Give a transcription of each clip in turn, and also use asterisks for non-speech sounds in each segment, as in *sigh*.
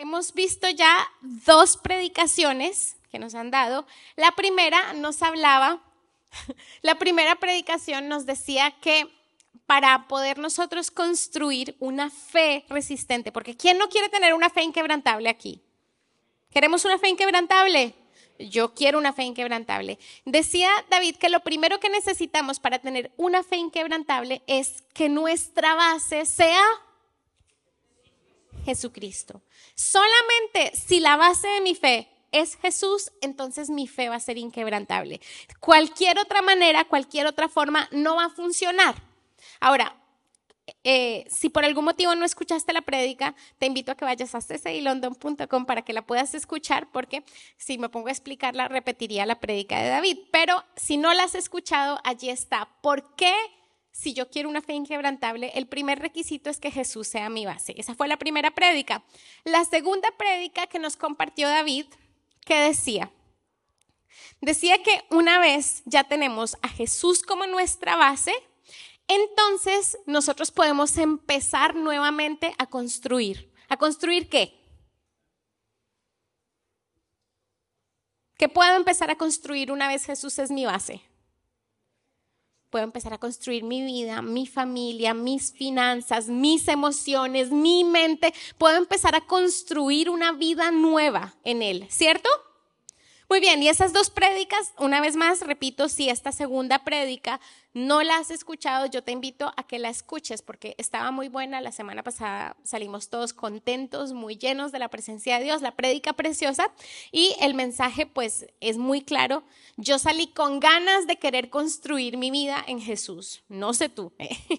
hemos visto ya dos predicaciones que nos han dado. La primera nos hablaba, *laughs* la primera predicación nos decía que para poder nosotros construir una fe resistente, porque ¿quién no quiere tener una fe inquebrantable aquí? ¿Queremos una fe inquebrantable? Yo quiero una fe inquebrantable. Decía David que lo primero que necesitamos para tener una fe inquebrantable es que nuestra base sea Jesucristo. Solamente si la base de mi fe es Jesús, entonces mi fe va a ser inquebrantable. Cualquier otra manera, cualquier otra forma no va a funcionar. Ahora, eh, si por algún motivo no escuchaste la prédica, te invito a que vayas a ccelondon.com para que la puedas escuchar, porque si me pongo a explicarla, repetiría la prédica de David. Pero si no la has escuchado, allí está. ¿Por qué? Si yo quiero una fe inquebrantable, el primer requisito es que Jesús sea mi base. Esa fue la primera prédica. La segunda prédica que nos compartió David, ¿qué decía? Decía que una vez ya tenemos a Jesús como nuestra base, entonces nosotros podemos empezar nuevamente a construir. ¿A construir qué? ¿Qué puedo empezar a construir una vez Jesús es mi base? Puedo empezar a construir mi vida, mi familia, mis finanzas, mis emociones, mi mente. Puedo empezar a construir una vida nueva en Él, ¿cierto? Muy bien, y esas dos prédicas, una vez más, repito, si esta segunda prédica no la has escuchado, yo te invito a que la escuches porque estaba muy buena. La semana pasada salimos todos contentos, muy llenos de la presencia de Dios, la prédica preciosa y el mensaje pues es muy claro. Yo salí con ganas de querer construir mi vida en Jesús, no sé tú.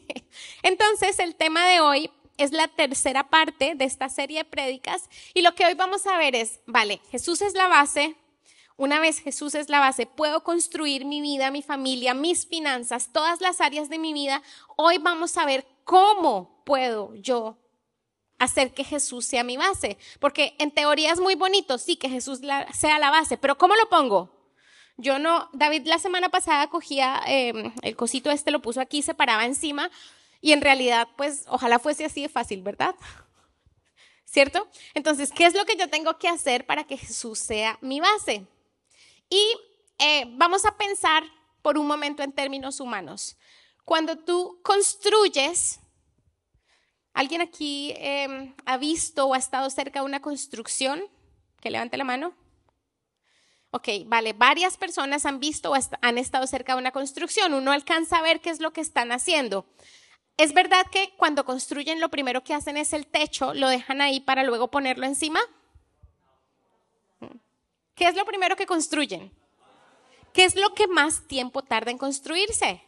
*laughs* Entonces, el tema de hoy es la tercera parte de esta serie de prédicas y lo que hoy vamos a ver es, vale, Jesús es la base, una vez Jesús es la base, puedo construir mi vida, mi familia, mis finanzas, todas las áreas de mi vida. Hoy vamos a ver cómo puedo yo hacer que Jesús sea mi base. Porque en teoría es muy bonito, sí, que Jesús sea la base, pero ¿cómo lo pongo? Yo no, David la semana pasada cogía em, el cosito este, lo puso aquí, se paraba encima y en realidad, pues ojalá fuese así de fácil, ¿verdad? *laughs* ¿Cierto? Entonces, ¿qué es lo que yo tengo que hacer para que Jesús sea mi base? Y eh, vamos a pensar por un momento en términos humanos. Cuando tú construyes, ¿alguien aquí em, ha visto o ha estado cerca de una construcción? Que levante la mano. Ok, vale, varias personas han visto o han estado cerca de una construcción. Uno alcanza a ver qué es lo que están haciendo. ¿Es verdad que cuando construyen lo primero que hacen es el techo, lo dejan ahí para luego ponerlo encima? ¿Qué es lo primero que construyen? ¿Qué es lo que más tiempo tarda en construirse?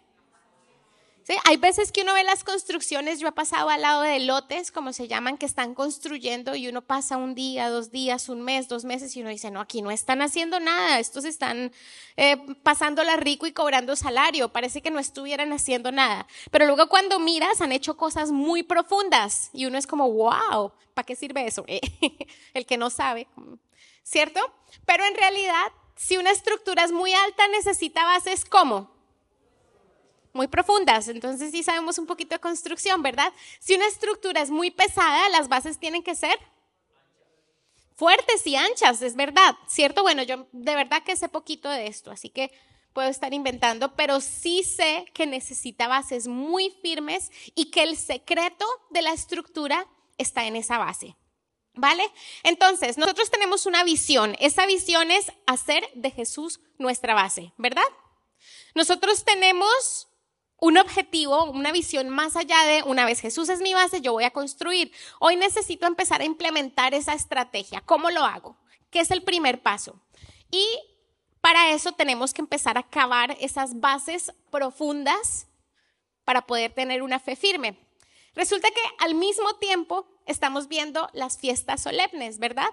Hay veces que uno ve las construcciones, yo he pasado al lado de lotes, como se llaman, que están construyendo y uno pasa un día, dos días, un mes, dos meses y uno dice, no, aquí no están haciendo nada, estos están eh, pasándola rico y cobrando salario, parece que no estuvieran haciendo nada. Pero luego cuando miras, han hecho cosas muy profundas y uno es como, wow, ¿para qué sirve eso? *laughs* El que no sabe, ¿cierto? Pero en realidad, si una estructura es muy alta, necesita bases como muy profundas. Entonces sí sabemos un poquito de construcción, ¿verdad? Si una estructura es muy pesada, las bases tienen que ser fuertes y anchas, es verdad, ¿cierto? Bueno, yo de verdad que sé poquito de esto, así que puedo estar inventando, pero sí sé que necesita bases muy firmes y que el secreto de la estructura está en esa base. ¿Vale? Entonces, nosotros tenemos una visión. Esa visión es hacer de Jesús nuestra base, ¿verdad? Nosotros tenemos un objetivo, una visión más allá de una vez Jesús es mi base, yo voy a construir. Hoy necesito empezar a implementar esa estrategia. ¿Cómo lo hago? ¿Qué es el primer paso? Y para eso tenemos que empezar a cavar esas bases profundas para poder tener una fe firme. Resulta que al mismo tiempo estamos viendo las fiestas solemnes, ¿verdad?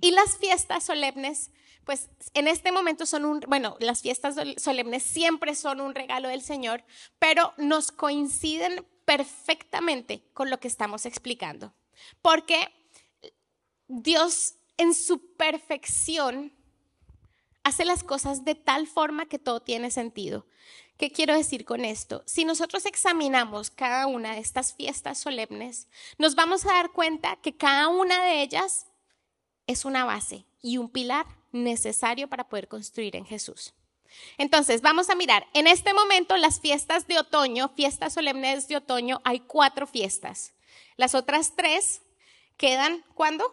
Y las fiestas solemnes, pues en este momento son un, bueno, las fiestas solemnes siempre son un regalo del Señor, pero nos coinciden perfectamente con lo que estamos explicando. Porque Dios en su perfección hace las cosas de tal forma que todo tiene sentido ¿Qué quiero decir con esto? Si nosotros examinamos cada una de estas fiestas solemnes, nos vamos a dar cuenta que cada una de ellas es una base y un pilar necesario para poder construir en Jesús. Entonces, vamos a mirar, en este momento las fiestas de otoño, fiestas solemnes de otoño, hay cuatro fiestas. Las otras tres quedan, ¿cuándo?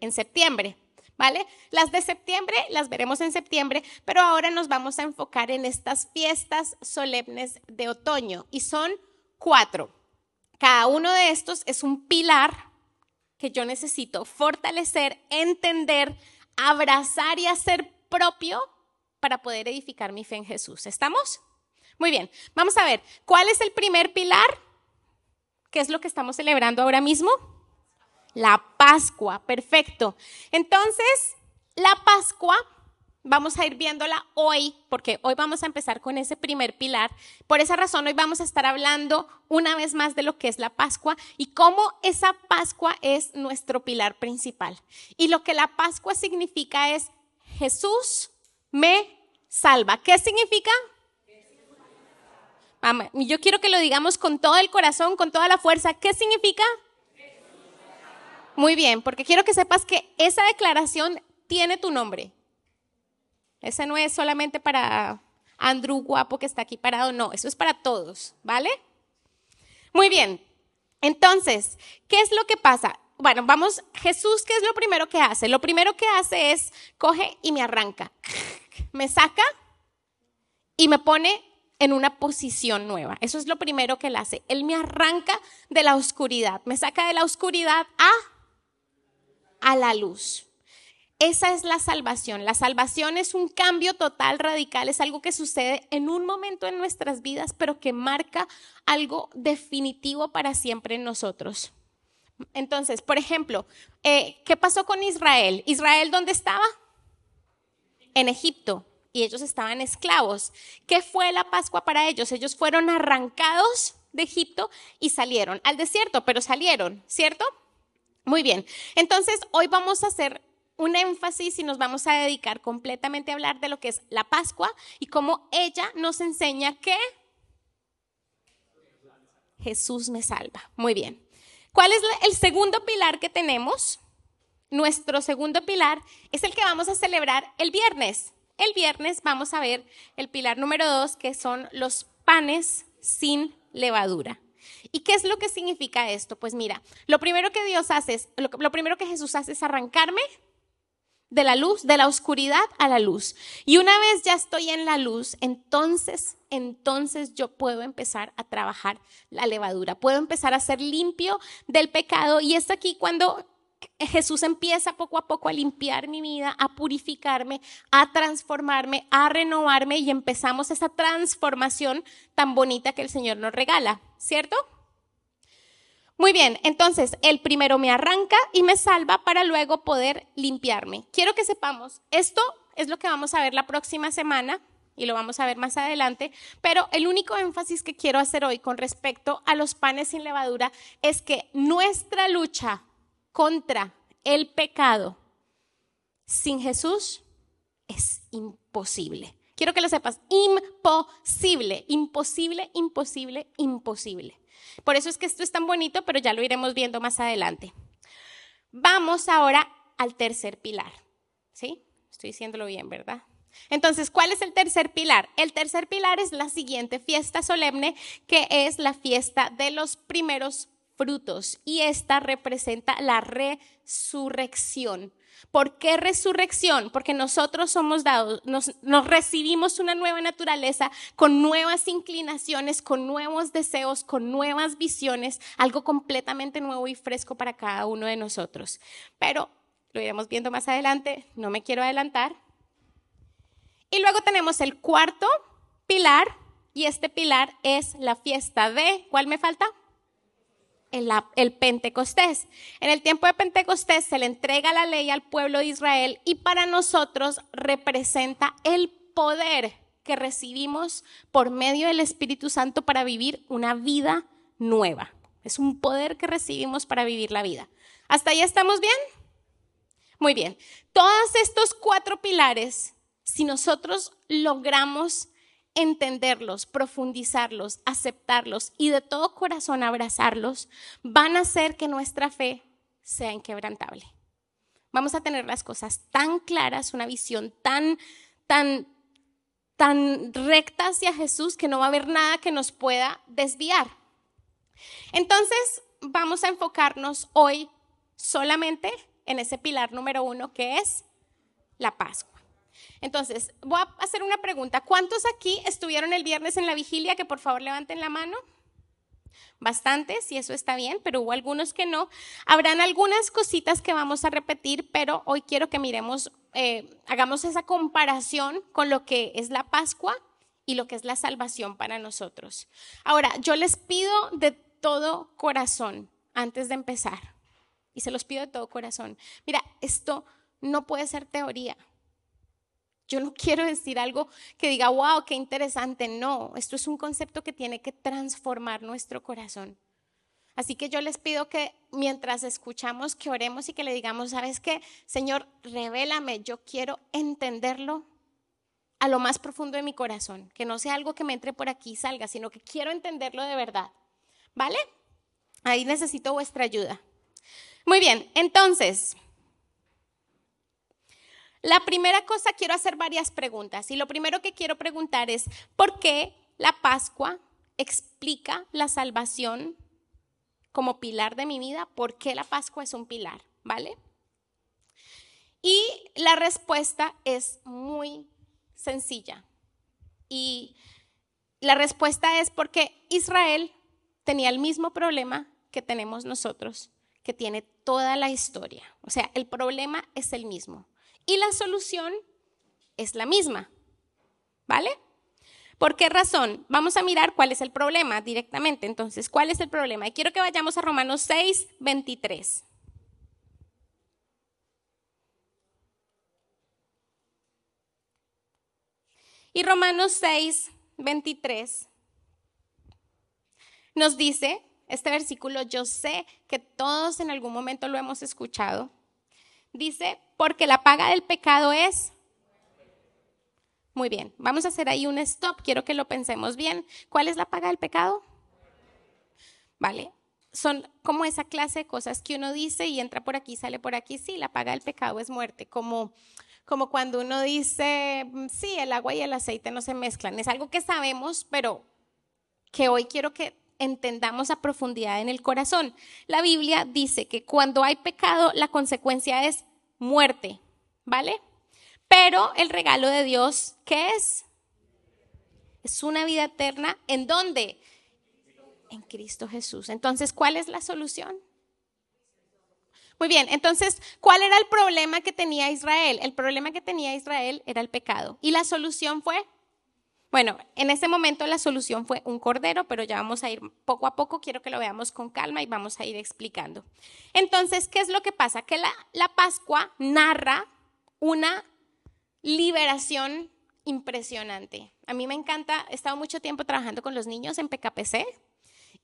En septiembre. ¿Vale? Las de septiembre las veremos en septiembre, pero ahora nos vamos a enfocar en estas fiestas solemnes de otoño y son cuatro. Cada uno de estos es un pilar que yo necesito fortalecer, entender, abrazar y hacer propio para poder edificar mi fe en Jesús. ¿Estamos? Muy bien, vamos a ver, ¿cuál es el primer pilar? ¿Qué es lo que estamos celebrando ahora mismo? La Pascua, perfecto. Entonces, la Pascua, vamos a ir viéndola hoy, porque hoy vamos a empezar con ese primer pilar. Por esa razón, hoy vamos a estar hablando una vez más de lo que es la Pascua y cómo esa Pascua es nuestro pilar principal. Y lo que la Pascua significa es Jesús me salva. ¿Qué significa? Yo quiero que lo digamos con todo el corazón, con toda la fuerza. ¿Qué significa? Muy bien, porque quiero que sepas que esa declaración tiene tu nombre. Esa no es solamente para Andrew guapo que está aquí parado, no, eso es para todos, ¿vale? Muy bien. Entonces, ¿qué es lo que pasa? Bueno, vamos, Jesús, ¿qué es lo primero que hace? Lo primero que hace es coge y me arranca. *laughs* Me saca y me pone en una posición nueva. Eso es lo primero que él hace. Él me arranca de la oscuridad, me saca de la oscuridad a a la luz. Esa es la salvación. La salvación es un cambio total, radical, es algo que sucede en un momento en nuestras vidas, pero que marca algo definitivo para siempre en nosotros. Entonces, por ejemplo, eh, ¿qué pasó con Israel? ¿Israel dónde estaba? En Egipto. Y ellos estaban esclavos. ¿Qué fue la Pascua para ellos? Ellos fueron arrancados de Egipto y salieron al desierto, pero salieron, ¿cierto? Muy bien, entonces hoy vamos a hacer un énfasis y nos vamos a dedicar completamente a hablar de lo que es la Pascua y cómo ella nos enseña que Jesús me salva. Muy bien. ¿Cuál es el segundo pilar que tenemos? Nuestro segundo pilar es el que vamos a celebrar el viernes. El viernes vamos a ver el pilar número dos, que son los panes sin levadura. ¿Y qué es lo que significa esto? Pues mira, lo primero que Dios hace es, lo, primero que Jesús hace es arrancarme de la luz, de la oscuridad a la luz. Y una vez ya estoy en la luz, entonces, entonces yo puedo empezar a trabajar la levadura, puedo empezar a ser limpio del pecado. Y es aquí cuando Jesús empieza poco a poco a limpiar mi vida, a purificarme, a transformarme, a renovarme y empezamos esa transformación tan bonita que el Señor nos regala, ¿cierto? Muy bien, entonces el primero me arranca y me salva para luego poder limpiarme. Quiero que sepamos, esto es lo que vamos a ver la próxima semana y lo vamos a ver más adelante, pero el único énfasis que quiero hacer hoy con respecto a los panes sin levadura es que nuestra lucha contra el pecado sin Jesús es imposible. Quiero que lo sepas, imposible, imposible, imposible, imposible. Por eso es que esto es tan bonito, pero ya lo iremos viendo más adelante. Vamos ahora al tercer pilar. ¿Sí? Estoy diciéndolo bien, ¿verdad? Entonces, ¿cuál es el tercer pilar? El tercer pilar es la siguiente fiesta solemne, que es la fiesta de los primeros frutos. Y esta representa la resurrección. ¿Por qué resurrección? Porque nosotros somos dados, nos, recibimos una nueva naturaleza con nuevas inclinaciones, con nuevos deseos, con nuevas visiones, algo completamente nuevo y fresco para cada uno de nosotros. Pero lo iremos viendo más adelante, no me quiero adelantar. Y luego tenemos el cuarto pilar, y este pilar es la fiesta de, ¿cuál me falta? El, Pentecostés. En el tiempo de Pentecostés se le entrega la ley al pueblo de Israel y para nosotros representa el poder que recibimos por medio del Espíritu Santo para vivir una vida nueva. Es un poder que recibimos para vivir la vida. ¿Hasta ahí estamos bien? Muy bien. Todos estos cuatro pilares, si nosotros logramos entenderlos, profundizarlos, aceptarlos y de todo corazón abrazarlos, van a hacer que nuestra fe sea inquebrantable. Vamos a tener las cosas tan claras, una visión tan, tan, tan recta hacia Jesús que no va a haber nada que nos pueda desviar. Entonces, vamos a enfocarnos hoy solamente en ese pilar número uno que es la Pascua. Entonces, voy a hacer una pregunta. ¿Cuántos aquí estuvieron el viernes en la vigilia? Que por favor levanten la mano. Bastantes, y eso está bien, pero hubo algunos que no. Habrán algunas cositas que vamos a repetir, pero hoy quiero que miremos, eh, hagamos esa comparación con lo que es la Pascua y lo que es la salvación para nosotros. Ahora, yo les pido de todo corazón, antes de empezar, y se los pido de todo corazón, mira, esto no puede ser teoría. Yo no quiero decir algo que diga, wow, qué interesante. No, esto es un concepto que tiene que transformar nuestro corazón. Así que yo les pido que mientras escuchamos, que oremos y que le digamos, ¿sabes qué? Señor, revélame, yo quiero entenderlo a lo más profundo de mi corazón, que no sea algo que me entre por aquí y salga, sino que quiero entenderlo de verdad. ¿Vale? Ahí necesito vuestra ayuda. Muy bien, entonces, la primera cosa, quiero hacer varias preguntas y lo primero que quiero preguntar es, ¿por qué la Pascua explica la salvación como pilar de mi vida? ¿Por qué la Pascua es un pilar? ¿Vale? Y la respuesta es muy sencilla. Y la respuesta es porque Israel tenía el mismo problema que tenemos nosotros, que tiene toda la historia. O sea, el problema es el mismo y la solución es la misma. ¿Vale? ¿Por qué razón? Vamos a mirar cuál es el problema directamente. Entonces, ¿cuál es el problema? Y quiero que vayamos a Romanos 6, 23. Y Romanos 6, 23 nos dice, este versículo yo sé que todos en algún momento lo hemos escuchado, dice, porque la paga del pecado es... Muy bien, vamos a hacer ahí un stop, quiero que lo pensemos bien. ¿Cuál es la paga del pecado? Vale, son como esa clase de cosas que uno dice y entra por aquí, sale por aquí. Sí, la paga del pecado es muerte, como, como cuando uno dice, sí, el agua y el aceite no se mezclan. Es algo que sabemos, pero que hoy quiero que entendamos a profundidad en el corazón. La Biblia dice que cuando hay pecado, la consecuencia es muerte, ¿vale? Pero el regalo de Dios, ¿qué es? Es una vida eterna. ¿En dónde? En Cristo Jesús. Entonces, ¿cuál es la solución? Muy bien, entonces, ¿cuál era el problema que tenía Israel? El problema que tenía Israel era el pecado. Y la solución fue bueno, en ese momento la solución fue un cordero, pero ya vamos a ir poco a poco, quiero que lo veamos con calma y vamos a ir explicando. Entonces, ¿qué es lo que pasa? Que la, la Pascua narra una liberación impresionante. A mí me encanta, he estado mucho tiempo trabajando con los niños en PKPC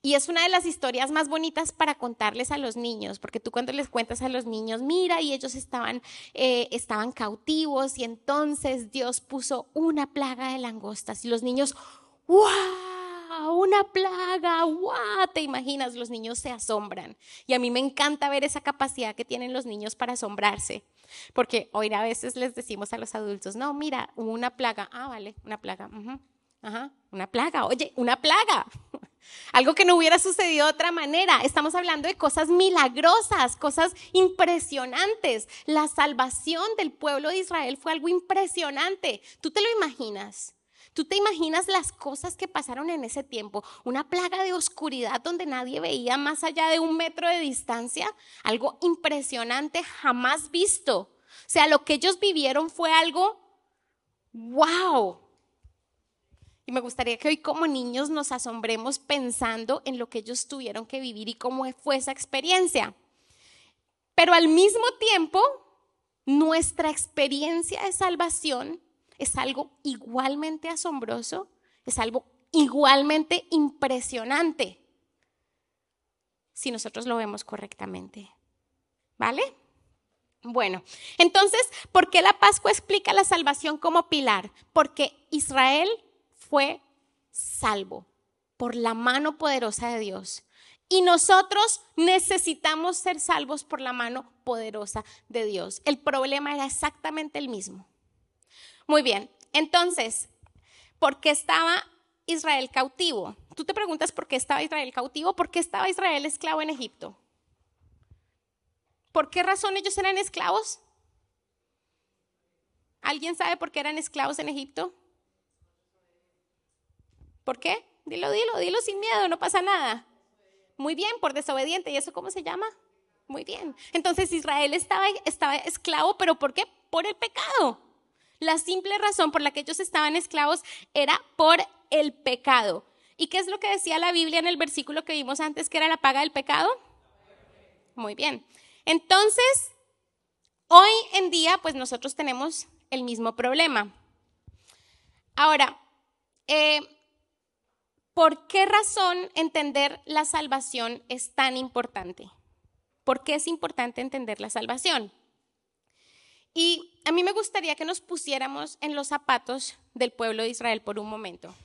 y es una de las historias más bonitas para contarles a los niños, porque tú cuando les cuentas a los niños, mira, y ellos estaban, eh, estaban cautivos y entonces Dios puso una plaga de langostas y los niños, ¡wow! Una plaga, ¡wow! Te imaginas, los niños se asombran. Y a mí me encanta ver esa capacidad que tienen los niños para asombrarse. Porque hoy a veces les decimos a los adultos, no, mira, una plaga. Ah, vale, una plaga. Ajá, una plaga. Oye, una plaga. Algo que no hubiera sucedido de otra manera. Estamos hablando de cosas milagrosas, cosas impresionantes. La salvación del pueblo de Israel fue algo impresionante. ¿Tú te lo imaginas? ¿Tú te imaginas las cosas que pasaron en ese tiempo? Una plaga de oscuridad donde nadie veía más allá de un metro de distancia. Algo impresionante, jamás visto. O sea, lo que ellos vivieron fue algo, wow, y me gustaría que hoy como niños nos asombremos pensando en lo que ellos tuvieron que vivir y cómo fue esa experiencia. Pero al mismo tiempo, nuestra experiencia de salvación es algo igualmente asombroso, es algo igualmente impresionante, si nosotros lo vemos correctamente. ¿Vale? Bueno, entonces, ¿por qué la Pascua explica la salvación como pilar? Porque Israel fue salvo por la mano poderosa de Dios. Y nosotros necesitamos ser salvos por la mano poderosa de Dios. El problema era exactamente el mismo. Muy bien, entonces, ¿por qué estaba Israel cautivo? Tú te preguntas por qué estaba Israel cautivo, por qué estaba Israel esclavo en Egipto. ¿Por qué razón ellos eran esclavos? ¿Alguien sabe por qué eran esclavos en Egipto? ¿Por qué? Dilo, dilo, dilo sin miedo, no pasa nada. Muy bien, por desobediente. ¿Y eso cómo se llama? Muy bien. Entonces Israel estaba, estaba esclavo, pero ¿por qué? Por el pecado. La simple razón por la que ellos estaban esclavos era por el pecado. ¿Y qué es lo que decía la Biblia en el versículo que vimos antes, que era la paga del pecado? Muy bien. Entonces, hoy en día, pues nosotros tenemos el mismo problema. Ahora, eh, ¿por qué razón entender la salvación es tan importante? ¿Por qué es importante entender la salvación? Y a mí me gustaría que nos pusiéramos en los zapatos del pueblo de Israel por un momento.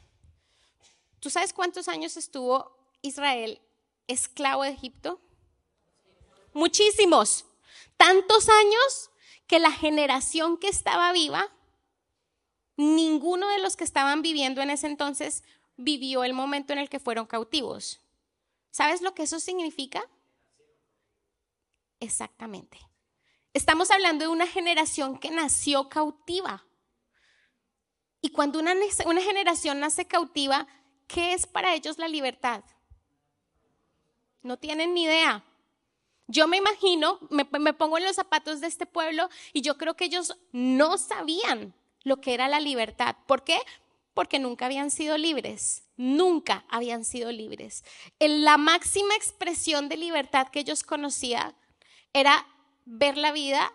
¿Tú sabes cuántos años estuvo Israel esclavo de Egipto? Muchísimos. Tantos años que la generación que estaba viva, ninguno de los que estaban viviendo en ese entonces vivió el momento en el que fueron cautivos. ¿Sabes lo que eso significa? Exactamente. Estamos hablando de una generación que nació cautiva. Y cuando una, una, generación nace cautiva, ¿qué es para ellos la libertad? No tienen ni idea. Yo me imagino, me, pongo en los zapatos de este pueblo y yo creo que ellos no sabían lo que era la libertad. ¿Por qué? Porque nunca habían sido libres, nunca habían sido libres. La máxima expresión de libertad que ellos conocían era ver la vida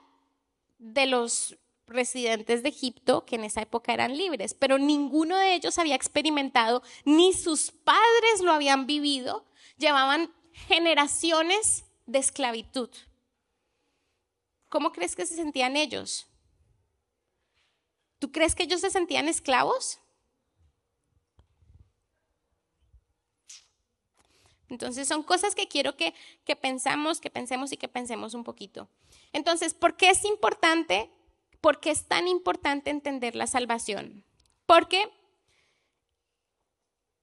de los residentes de Egipto que en esa época eran libres, pero ninguno de ellos había experimentado, ni sus padres lo habían vivido, llevaban generaciones de esclavitud. ¿Cómo crees que se sentían ellos? ¿Tú crees que ellos se sentían esclavos? Entonces son cosas que quiero que, que pensamos, que pensemos y que pensemos un poquito. Entonces, ¿por qué es importante? ¿Por qué es tan importante entender la salvación? Porque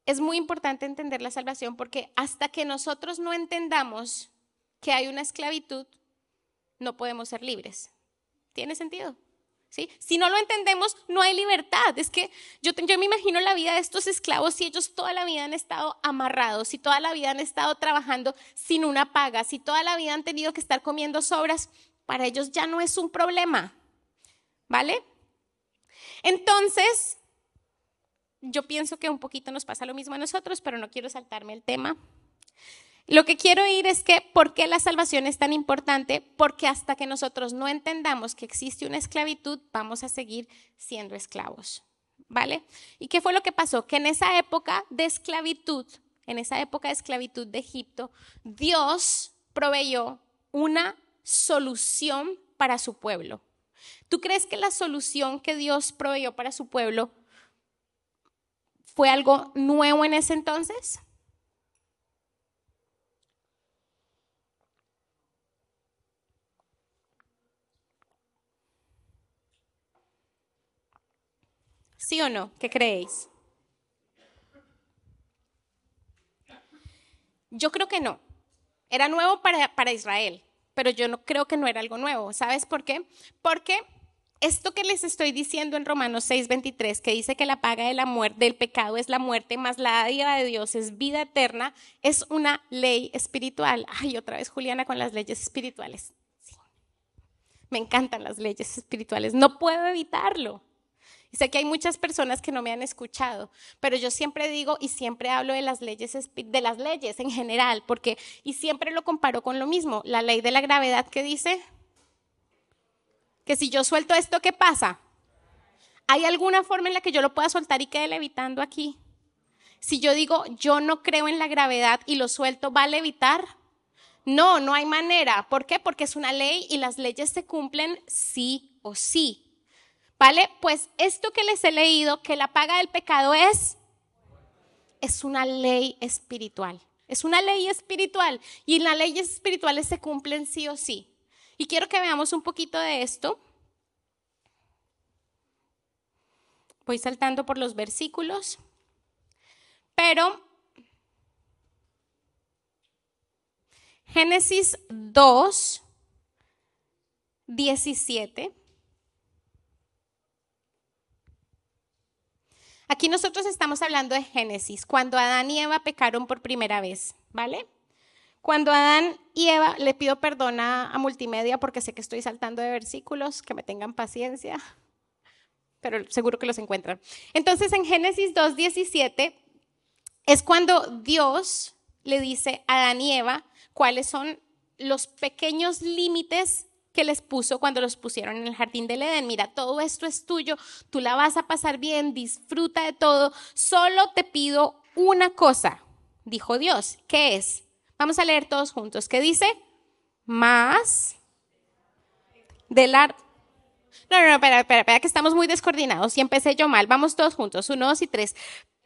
es muy importante entender la salvación porque hasta que nosotros no entendamos que hay una esclavitud, no podemos ser libres. ¿Tiene sentido? Si no lo entendemos, no hay libertad. Es que yo, yo me imagino la vida de estos esclavos si ellos toda la vida han estado amarrados, si toda la vida han estado trabajando sin una paga, si toda la vida han tenido que estar comiendo sobras, para ellos ya no es un problema. ¿Vale? Entonces, yo pienso que un poquito nos pasa lo mismo a nosotros, pero no quiero saltarme el tema. Lo que quiero ir es que, ¿por qué la salvación es tan importante? Porque hasta que nosotros no entendamos que existe una esclavitud, vamos a seguir siendo esclavos. ¿Vale? ¿Y qué fue lo que pasó? Que en esa época de esclavitud, en esa época de esclavitud de Egipto, Dios proveyó una solución para su pueblo. ¿Tú crees que la solución que Dios proveyó para su pueblo fue algo nuevo en ese entonces? ¿Sí o no? ¿Qué creéis? Yo creo que no. Era nuevo para, para, Israel, pero yo no creo que no era algo nuevo. ¿Sabes por qué? Porque esto que les estoy diciendo en Romanos 6:23, que dice que la paga de la muerte, del pecado es la muerte, más la dádiva de Dios es vida eterna, es una ley espiritual. Ay, otra vez Juliana con las leyes espirituales. Me encantan las leyes espirituales, no puedo evitarlo. Sé que hay muchas personas que no me han escuchado, pero yo siempre digo y siempre hablo de las leyes de las leyes en general, porque y siempre lo comparo con lo mismo, la ley de la gravedad que dice que si yo suelto esto, ¿qué pasa? ¿Hay alguna forma en la que yo lo pueda soltar y quede levitando aquí? Si yo digo, yo no creo en la gravedad y lo suelto, ¿va a levitar? No, no hay manera. ¿Por qué? Porque es una ley y las leyes se cumplen sí o sí. ¿Vale? Pues esto que les he leído, que la paga del pecado es, es una ley espiritual. Es una ley espiritual y las leyes espirituales se cumplen sí o sí. Y quiero que veamos un poquito de esto. Voy saltando por los versículos, pero Génesis 2, 17. Aquí nosotros estamos hablando de Génesis, cuando Adán y Eva pecaron por primera vez, ¿vale? Cuando Adán y Eva, le pido perdón a, multimedia porque sé que estoy saltando de versículos, que me tengan paciencia, pero seguro que los encuentran. Entonces en Génesis 2.17 es cuando Dios le dice a Adán y Eva cuáles son los pequeños límites que les puso cuando los pusieron en el jardín del Edén. Mira, todo esto es tuyo, tú la vas a pasar bien, disfruta de todo, solo te pido una cosa, dijo Dios. ¿Qué es? Vamos a leer todos juntos. ¿Qué dice? Más del árbol. No, no, no, espera, espera, espera, que estamos muy descoordinados y empecé yo mal. Vamos todos juntos, uno, dos y tres.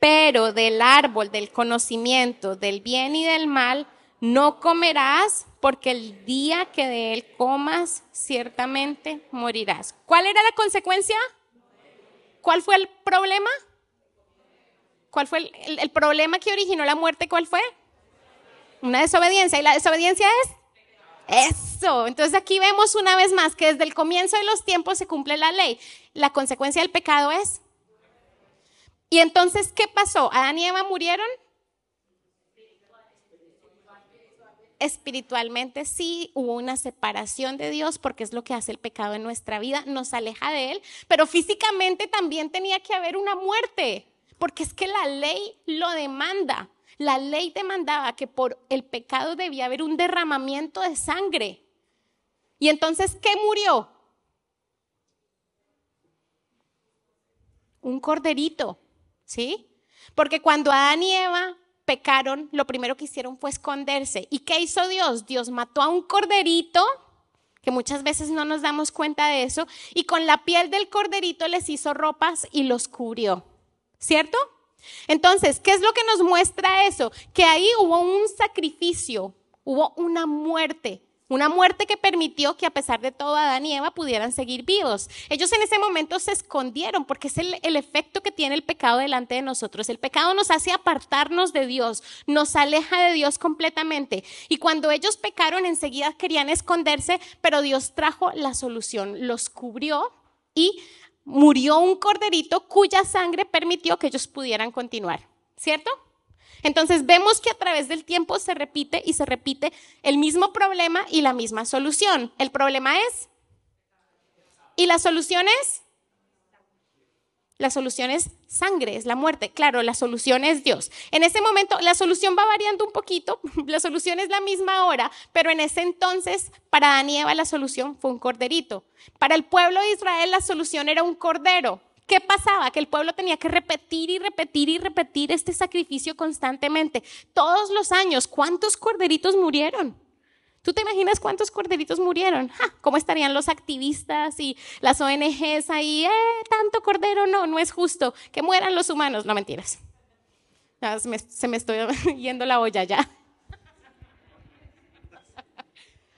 Pero del árbol del conocimiento del bien y del mal no comerás porque el día que de él comas, ciertamente morirás. ¿Cuál era la consecuencia? ¿Cuál fue el problema? ¿Cuál fue el, problema que originó la muerte? ¿Cuál fue? Una desobediencia. ¿Y la desobediencia es? Eso. Entonces aquí vemos una vez más que desde el comienzo de los tiempos se cumple la ley. La consecuencia del pecado es. Y entonces, ¿qué pasó? ¿Adán y Eva murieron? Espiritualmente sí hubo una separación de Dios porque es lo que hace el pecado en nuestra vida, nos aleja de Él, pero físicamente también tenía que haber una muerte, porque es que la ley lo demanda. La ley demandaba que por el pecado debía haber un derramamiento de sangre. Y entonces, ¿qué murió? Un corderito, ¿sí? Porque cuando Adán y Eva pecaron, lo primero que hicieron fue esconderse. ¿Y qué hizo Dios? Dios mató a un corderito, que muchas veces no nos damos cuenta de eso, y con la piel del corderito les hizo ropas y los cubrió. ¿Cierto? Entonces, ¿qué es lo que nos muestra eso? Que ahí hubo un sacrificio, hubo una muerte. Una muerte que permitió que a pesar de todo Adán y Eva pudieran seguir vivos. Ellos en ese momento se escondieron porque es el, el, efecto que tiene el pecado delante de nosotros. El pecado nos hace apartarnos de Dios, nos aleja de Dios completamente. Y cuando ellos pecaron enseguida querían esconderse, pero Dios trajo la solución, los cubrió y murió un corderito cuya sangre permitió que ellos pudieran continuar. ¿Cierto? Entonces vemos que a través del tiempo se repite y se repite el mismo problema y la misma solución. El problema es... ¿Y la solución es? La solución es sangre, es la muerte. Claro, la solución es Dios. En ese momento la solución va variando un poquito, *laughs* la solución es la misma ahora, pero en ese entonces para Daniela la solución fue un corderito. Para el pueblo de Israel la solución era un cordero. ¿Qué pasaba? Que el pueblo tenía que repetir y repetir y repetir este sacrificio constantemente. Todos los años, ¿cuántos corderitos murieron? ¿Tú te imaginas cuántos corderitos murieron? ¿Cómo estarían los activistas y las ONGs ahí? Eh, tanto cordero, no, no es justo. Que mueran los humanos. No, mentiras. me, se me estoy *laughs* yendo la olla ya.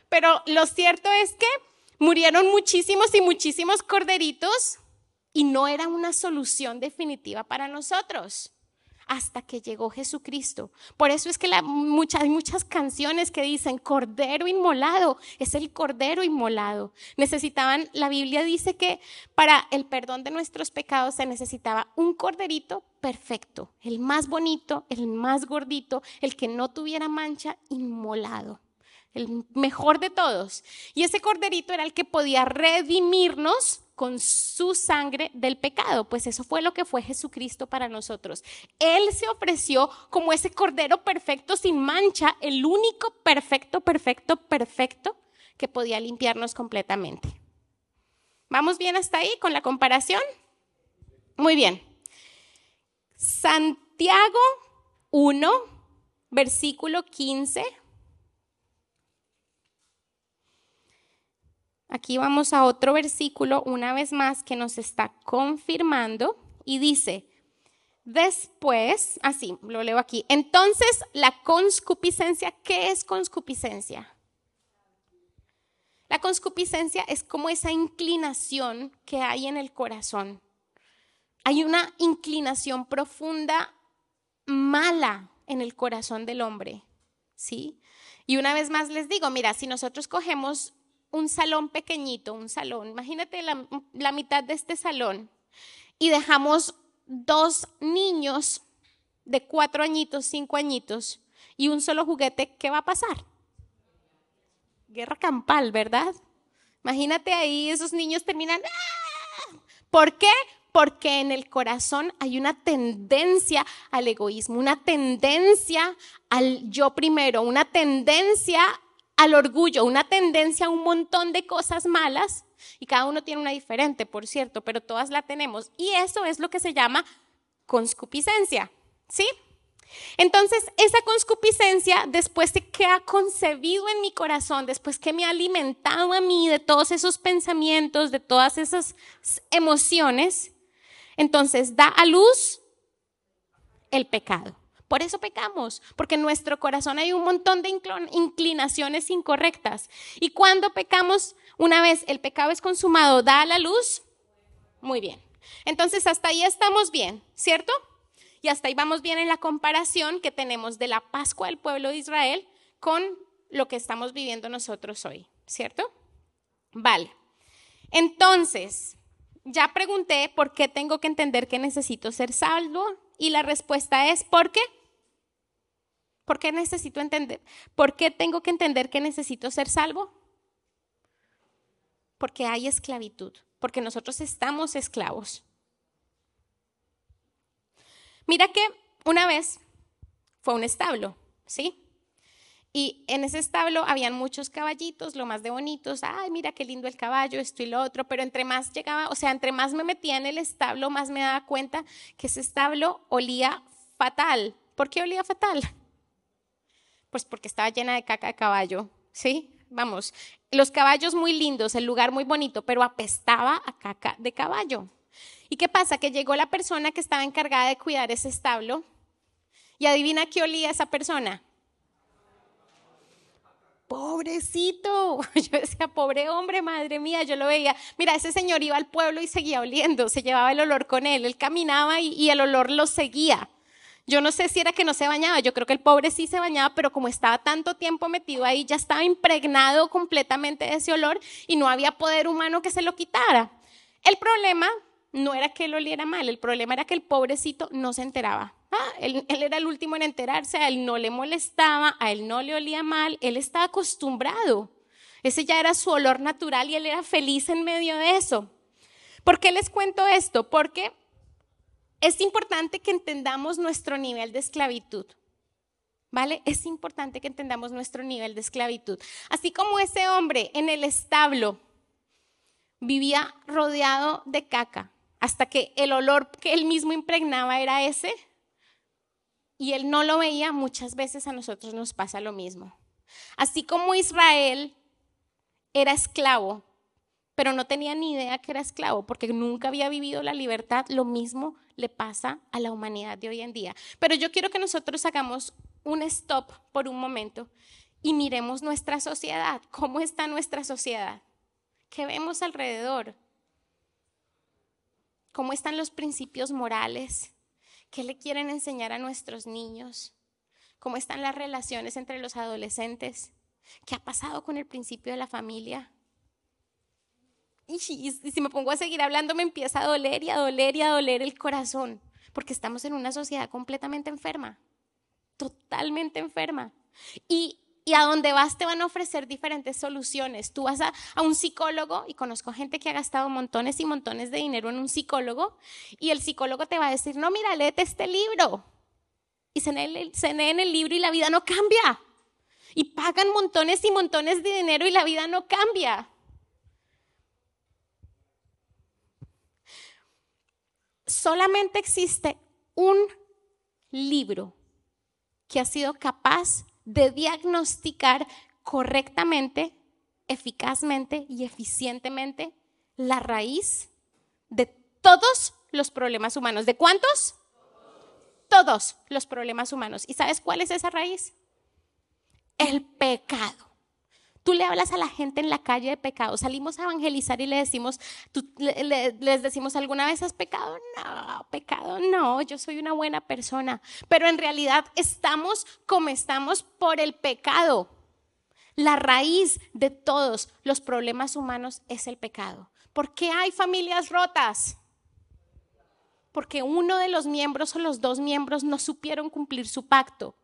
Pero lo cierto es que murieron muchísimos y muchísimos corderitos y no era una solución definitiva para nosotros hasta que llegó Jesucristo. Por eso es que hay muchas canciones que dicen Cordero inmolado, es el Cordero inmolado. Necesitaban, la Biblia dice que para el perdón de nuestros pecados se necesitaba un corderito perfecto, el más bonito, el más gordito, el que no tuviera mancha, inmolado el mejor de todos. Y ese corderito era el que podía redimirnos con su sangre del pecado, pues eso fue lo que fue Jesucristo para nosotros. Él se ofreció como ese cordero perfecto sin mancha, el único perfecto, perfecto, perfecto que podía limpiarnos completamente. ¿Vamos bien hasta ahí con la comparación? Muy bien. Santiago 1, versículo 15 aquí vamos a otro versículo una vez más que nos está confirmando y dice, después, así, lo leo aquí, entonces la conscupiscencia, ¿qué es conscupiscencia? La conscupiscencia es como esa inclinación que hay en el corazón. Hay una inclinación profunda mala en el corazón del hombre, ¿sí? Y una vez más les digo, mira, si nosotros cogemos un salón pequeñito, un salón, imagínate la, la mitad de este salón, y dejamos dos niños de cuatro añitos, cinco añitos, y un solo juguete, ¿qué va a pasar? guerra campal, ¿verdad? Imagínate ahí, esos niños terminan... ¡ah! ¿Por qué? Porque en el corazón hay una tendencia al egoísmo, una tendencia al yo primero, una tendencia al orgullo, una tendencia a un montón de cosas malas. Y cada uno tiene una diferente, por cierto, pero todas la tenemos. Y eso es lo que se llama conscupiscencia, ¿sí? Entonces, esa conscupiscencia, después de que ha concebido en mi corazón, después que me ha alimentado a mí de todos esos pensamientos, de todas esas emociones, entonces da a luz el pecado. Por eso pecamos, porque en nuestro corazón hay un montón de inclinaciones incorrectas. Y cuando pecamos, una vez el pecado es consumado, da a la luz. Muy bien. Entonces, hasta ahí estamos bien, ¿cierto? Y hasta ahí vamos bien en la comparación que tenemos de la Pascua del pueblo de Israel con lo que estamos viviendo nosotros hoy, ¿cierto? Vale. Entonces, ya pregunté por qué tengo que entender que necesito ser salvo y la respuesta es ¿por qué? ¿Por qué necesito entender? ¿Por qué tengo que entender que necesito ser salvo? Porque hay esclavitud, porque nosotros estamos esclavos. Mira que una vez fue un establo, ¿sí? Y en ese establo habían muchos caballitos, lo más de bonitos, ay, mira qué lindo el caballo, esto y lo otro, pero entre más llegaba, o sea, entre más me metía en el establo, más me daba cuenta que ese establo olía fatal. ¿Por qué olía fatal? Pues porque estaba llena de caca de caballo, ¿sí? Vamos, los caballos muy lindos, el lugar muy bonito, pero apestaba a caca de caballo. ¿Y qué pasa? Que llegó la persona que estaba encargada de cuidar ese establo y adivina qué olía esa persona. Pobrecito, *laughs* yo decía, pobre hombre, madre mía, yo lo veía. Mira, ese señor iba al pueblo y seguía oliendo, se llevaba el olor con él, él caminaba y, y el olor lo seguía. Yo no sé si era que no se bañaba, yo creo que el pobre sí se bañaba, pero como estaba tanto tiempo metido ahí, ya estaba impregnado completamente de ese olor y no había poder humano que se lo quitara. El problema no era que él oliera mal, el problema era que el pobrecito no se enteraba. Ah, él, era el último en enterarse, a él no le molestaba, a él no le olía mal, él estaba acostumbrado. Ese ya era su olor natural y él era feliz en medio de eso. ¿Por qué les cuento esto? Porque es importante que entendamos nuestro nivel de esclavitud. ¿Vale? Es importante que entendamos nuestro nivel de esclavitud. Así como ese hombre en el establo vivía rodeado de caca, hasta que el olor que él mismo impregnaba era ese y él no lo veía, muchas veces a nosotros nos pasa lo mismo. Así como Israel era esclavo, pero no tenía ni idea que era esclavo porque nunca había vivido la libertad, lo mismo le pasa a la humanidad de hoy en día. Pero yo quiero que nosotros hagamos un stop por un momento y miremos nuestra sociedad, cómo está nuestra sociedad, qué vemos alrededor, ¿Cómo están los principios morales? ¿Qué le quieren enseñar a nuestros niños? ¿Cómo están las relaciones entre los adolescentes? ¿Qué ha pasado con el principio de la familia? Y si me pongo a seguir hablando me empieza a doler y a doler y a doler el corazón, porque estamos en una sociedad completamente enferma, totalmente enferma. Y y a donde vas te van a ofrecer diferentes soluciones. Tú vas a, un psicólogo, y conozco gente que ha gastado montones y montones de dinero en un psicólogo, y el psicólogo te va a decir, no, mira, léete este libro. Y se lee, en el libro y la vida no cambia. Y pagan montones y montones de dinero y la vida no cambia. Solamente existe un libro que ha sido capaz de diagnosticar correctamente eficazmente y eficientemente la raíz de todos los problemas humanos. ¿De cuántos? Todos los problemas humanos. ¿Y sabes cuál es esa raíz? El pecado. Tú le hablas a la gente en la calle de pecado. Salimos a evangelizar y le decimos, les decimos, ¿alguna vez has pecado? No, pecado no, yo soy una buena persona. Pero en realidad estamos como estamos por el pecado. La raíz de todos los problemas humanos es el pecado. ¿Por qué hay familias rotas? Porque uno de los miembros o los dos miembros no supieron cumplir su pacto.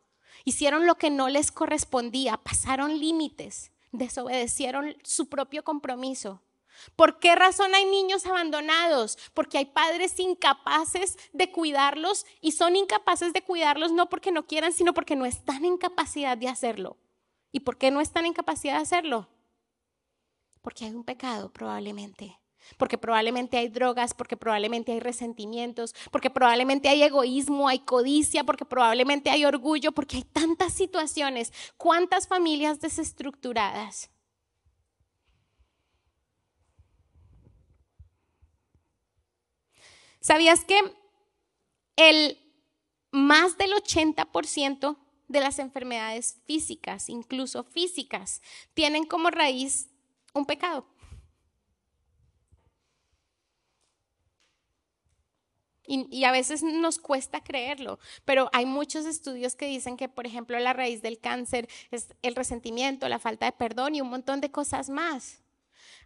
Hicieron lo que no les correspondía, pasaron límites desobedecieron su propio compromiso. ¿Por qué razón hay niños abandonados? Porque hay padres incapaces de cuidarlos y son incapaces de cuidarlos no porque no quieran, sino porque no están en capacidad de hacerlo. ¿Y por qué no están en capacidad de hacerlo? Porque hay un pecado probablemente porque probablemente hay drogas, porque probablemente hay resentimientos, porque probablemente hay egoísmo, hay codicia, porque probablemente hay orgullo, porque hay tantas situaciones. ¿Cuántas familias desestructuradas? ¿Sabías que el más del 80% de las enfermedades físicas, incluso físicas, tienen como raíz un pecado? Y, a veces nos cuesta creerlo, pero hay muchos estudios que dicen que, por ejemplo, la raíz del cáncer es el resentimiento, la falta de perdón y un montón de cosas más.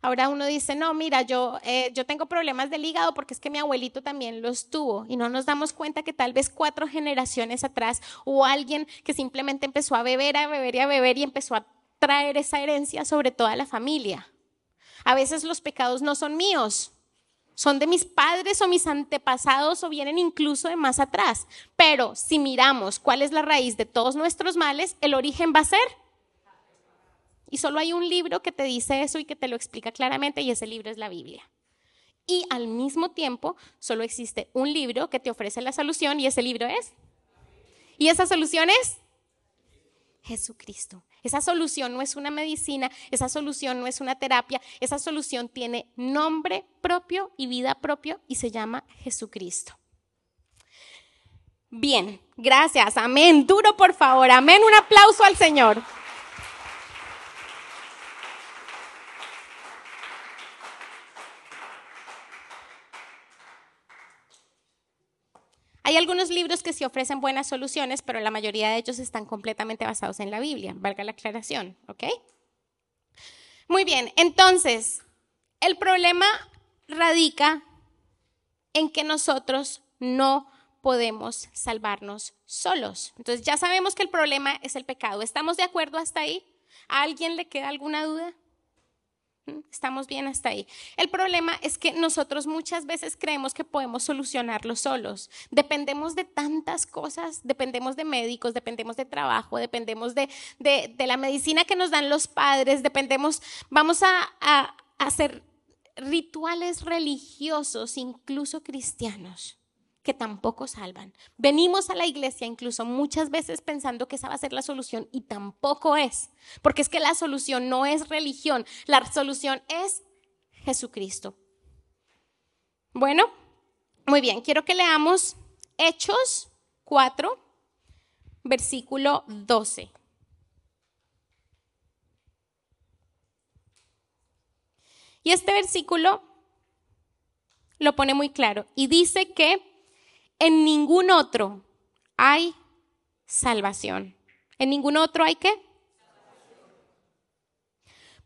Ahora uno dice, no, mira, yo, eh, yo tengo problemas del hígado porque es que mi abuelito también los tuvo y no nos damos cuenta que tal vez cuatro generaciones atrás hubo alguien que simplemente empezó a beber, a beber y a beber y empezó a traer esa herencia sobre toda la familia. A veces los pecados no son míos, son de mis padres o mis antepasados o vienen incluso de más atrás. Pero si miramos cuál es la raíz de todos nuestros males, el origen va a ser. Y solo hay un libro que te dice eso y que te lo explica claramente y ese libro es la Biblia. Y al mismo tiempo, solo existe un libro que te ofrece la solución y ese libro es. Y esa solución es Jesucristo. Esa solución no es una medicina, esa solución no es una terapia, esa solución tiene nombre propio y vida propio y se llama Jesucristo. Bien, gracias, amén. Duro, por favor, amén. Un aplauso al Señor. Hay algunos libros que sí ofrecen buenas soluciones, pero la mayoría de ellos están completamente basados en la Biblia, valga la aclaración, ¿ok? Muy bien, entonces, el problema radica en que nosotros no podemos salvarnos solos. Entonces, ya sabemos que el problema es el pecado. ¿Estamos de acuerdo hasta ahí? ¿A alguien le queda alguna duda? Estamos bien hasta ahí. El problema es que nosotros muchas veces creemos que podemos solucionarlo solos. Dependemos de tantas cosas, dependemos de médicos, dependemos de trabajo, dependemos de, la medicina que nos dan los padres, dependemos, vamos a, a hacer rituales religiosos, incluso cristianos que tampoco salvan. Venimos a la iglesia incluso muchas veces pensando que esa va a ser la solución y tampoco es, porque es que la solución no es religión, la solución es Jesucristo. Bueno, muy bien, quiero que leamos Hechos 4, versículo 12. Y este versículo lo pone muy claro y dice que en ningún otro hay salvación. ¿En ningún otro hay qué?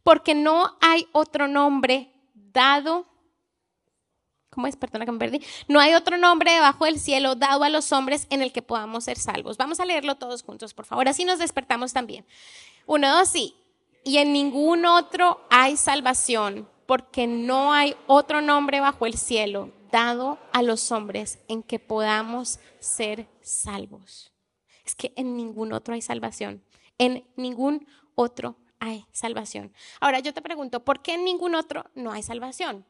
Porque no hay otro nombre dado. ¿Cómo es? Perdona que me perdí. No hay otro nombre debajo del cielo dado a los hombres en el que podamos ser salvos. Vamos a leerlo todos juntos, por favor. Así nos despertamos también. Uno, dos, sí. Y en ningún otro hay salvación, porque no hay otro nombre bajo el cielo dado a los hombres en que podamos ser salvos. Es que en ningún otro hay salvación. En ningún otro hay salvación. Ahora yo te pregunto, ¿por qué en ningún otro no hay salvación?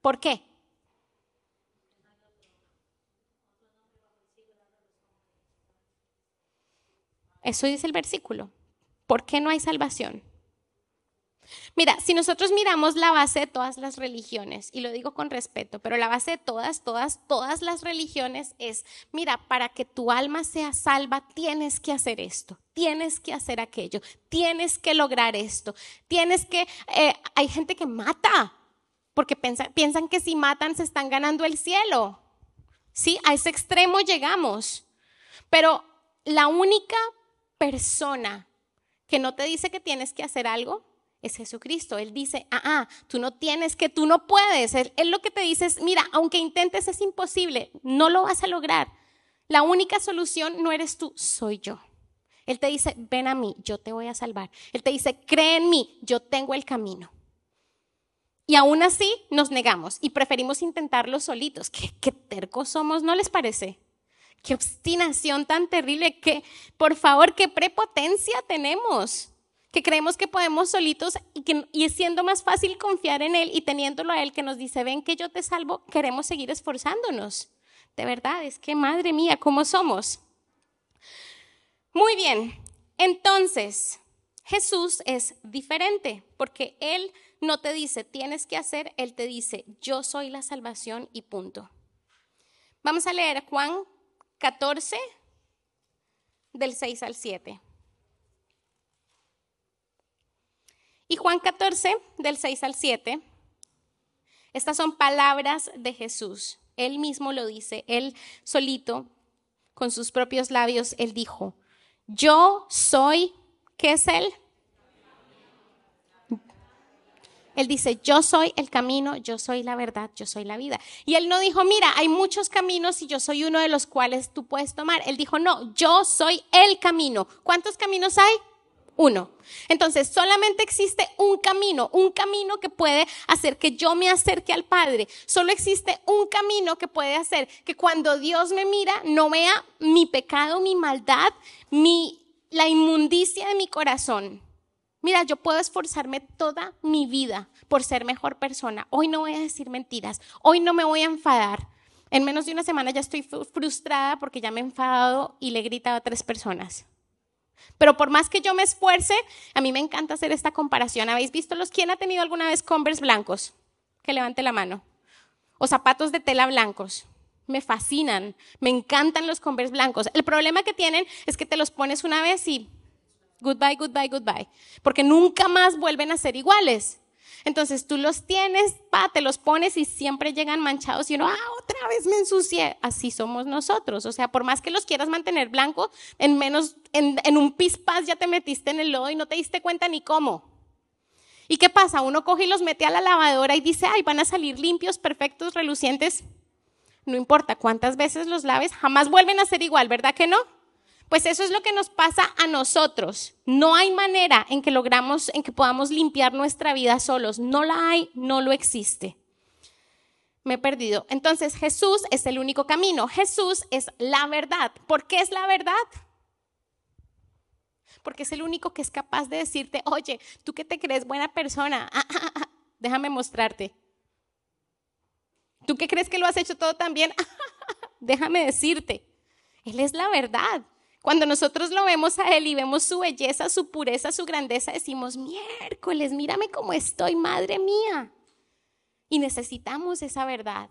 ¿Por qué? Eso dice el versículo. ¿Por qué no hay salvación? Mira, si nosotros miramos la base de todas las religiones, y lo digo con respeto, pero la base de todas, todas, todas las religiones es, mira, para que tu alma sea salva, tienes que hacer esto, tienes que hacer aquello, tienes que lograr esto, tienes que, eh, hay gente que mata, porque piensan que si matan se están ganando el cielo. Sí, a ese extremo llegamos. Pero la única persona que no te dice que tienes que hacer algo es Jesucristo. Él dice, ah, ah, tú no tienes que, tú no puedes. Él, lo que te dice es, mira, aunque intentes es imposible, no lo vas a lograr. La única solución no eres tú, soy yo. Él te dice, ven a mí, yo te voy a salvar. Él te dice, cree en mí, yo tengo el camino. Y aún así nos negamos y preferimos intentarlo solitos. ¿Qué, qué tercos somos, ¿no les parece? Qué obstinación tan terrible, que por favor, qué prepotencia tenemos que creemos que podemos solitos y, que, y siendo más fácil confiar en Él y teniéndolo a Él que nos dice, ven que yo te salvo, queremos seguir esforzándonos. De verdad, es que madre mía, ¿cómo somos? Muy bien, entonces Jesús es diferente porque Él no te dice, tienes que hacer, Él te dice, yo soy la salvación y punto. Vamos a leer Juan 14, del 6 al 7. Y Juan 14, del 6 al 7, estas son palabras de Jesús. Él mismo lo dice, él solito, con sus propios labios, él dijo, yo soy, ¿qué es él? Él dice, yo soy el camino, yo soy la verdad, yo soy la vida. Y él no dijo, mira, hay muchos caminos y yo soy uno de los cuales tú puedes tomar. Él dijo, no, yo soy el camino. ¿Cuántos caminos hay? Uno. Entonces, solamente existe un camino, un camino que puede hacer que yo me acerque al Padre. Solo existe un camino que puede hacer que cuando Dios me mira no vea mi pecado, mi maldad, mi, la inmundicia de mi corazón. Mira, yo puedo esforzarme toda mi vida por ser mejor persona. Hoy no voy a decir mentiras. Hoy no me voy a enfadar. En menos de una semana ya estoy frustrada porque ya me he enfadado y le he gritado a tres personas. Pero por más que yo me esfuerce, a mí me encanta hacer esta comparación. ¿Habéis visto los quién ha tenido alguna vez Converse blancos? Que levante la mano. O zapatos de tela blancos. Me fascinan, me encantan los Converse blancos. El problema que tienen es que te los pones una vez y goodbye, goodbye, goodbye, porque nunca más vuelven a ser iguales. Entonces tú los tienes, pa, te los pones y siempre llegan manchados y uno, ah, otra vez me ensucié. Así somos nosotros. O sea, por más que los quieras mantener blancos, en menos, en, en un pispás ya te metiste en el lodo y no te diste cuenta ni cómo. ¿Y qué pasa? Uno coge y los mete a la lavadora y dice, ay, van a salir limpios, perfectos, relucientes. No importa cuántas veces los laves, jamás vuelven a ser igual, ¿verdad que no? Pues eso es lo que nos pasa a nosotros. No hay manera en que logramos, en que podamos limpiar nuestra vida solos. No la hay, no lo existe. Me he perdido. Entonces Jesús es el único camino. Jesús es la verdad. ¿Por qué es la verdad? Porque es el único que es capaz de decirte, oye, tú que te crees buena persona, *laughs* déjame mostrarte. ¿Tú que crees que lo has hecho todo tan bien? *laughs* déjame decirte. Él es la verdad. Cuando nosotros lo vemos a Él y vemos su belleza, su pureza, su grandeza, decimos, miércoles, mírame cómo estoy, madre mía. Y necesitamos esa verdad.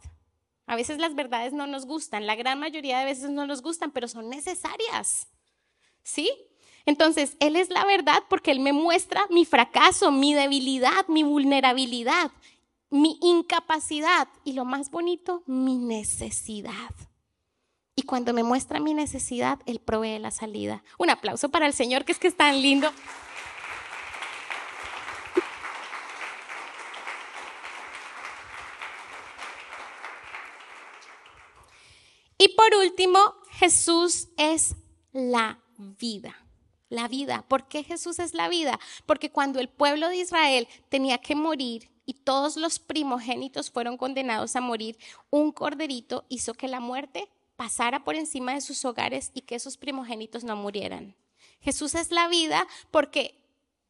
A veces las verdades no nos gustan, la gran mayoría de veces no nos gustan, pero son necesarias. ¿Sí? Entonces, Él es la verdad porque Él me muestra mi fracaso, mi debilidad, mi vulnerabilidad, mi incapacidad y lo más bonito, mi necesidad. Y cuando me muestra mi necesidad, Él provee la salida. Un aplauso para el Señor, que es que es tan lindo. Y por último, Jesús es la vida. La vida. ¿Por qué Jesús es la vida? Porque cuando el pueblo de Israel tenía que morir y todos los primogénitos fueron condenados a morir, un corderito hizo que la muerte pasara por encima de sus hogares y que esos primogénitos no murieran. Jesús es la vida porque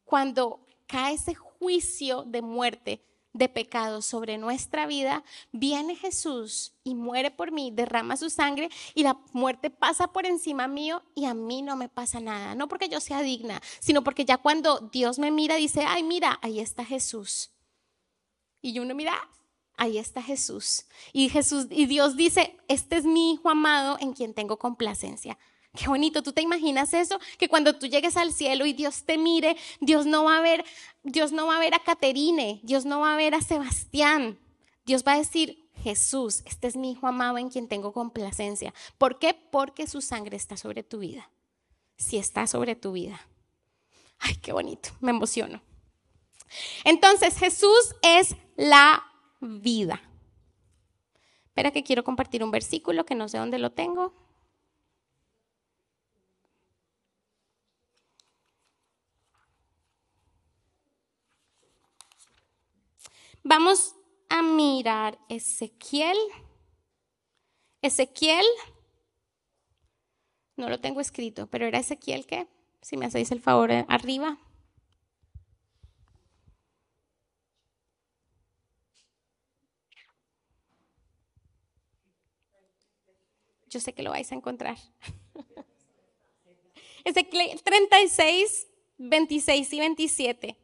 cuando cae ese juicio de muerte, de pecado sobre nuestra vida, viene Jesús y muere por mí, derrama su sangre y la muerte pasa por encima mío y a mí no me pasa nada. No porque yo sea digna, sino porque ya cuando Dios me mira dice, ay, mira, ahí está Jesús. Y uno mira, ahí está Jesús. Y Jesús y Dios dice, este es mi hijo amado en quien tengo complacencia. Qué bonito, ¿tú te imaginas eso? Que cuando tú llegues al cielo y Dios te mire, Dios no va a ver, Dios no va a ver a Caterine, Dios no va a ver a Sebastián. Dios va a decir, Jesús, este es mi hijo amado en quien tengo complacencia. ¿Por qué? Porque su sangre está sobre tu vida. Si está sobre tu vida. Ay, qué bonito, me emociono. Entonces, Jesús es la vida. Espera que quiero compartir un versículo que no sé dónde lo tengo. Vamos a mirar Ezequiel. Ezequiel, no lo tengo escrito, pero era Ezequiel qué? Si me hacéis el favor, eh, arriba. Yo sé que lo vais a encontrar. *laughs* Ezequiel 36, 26 y 27.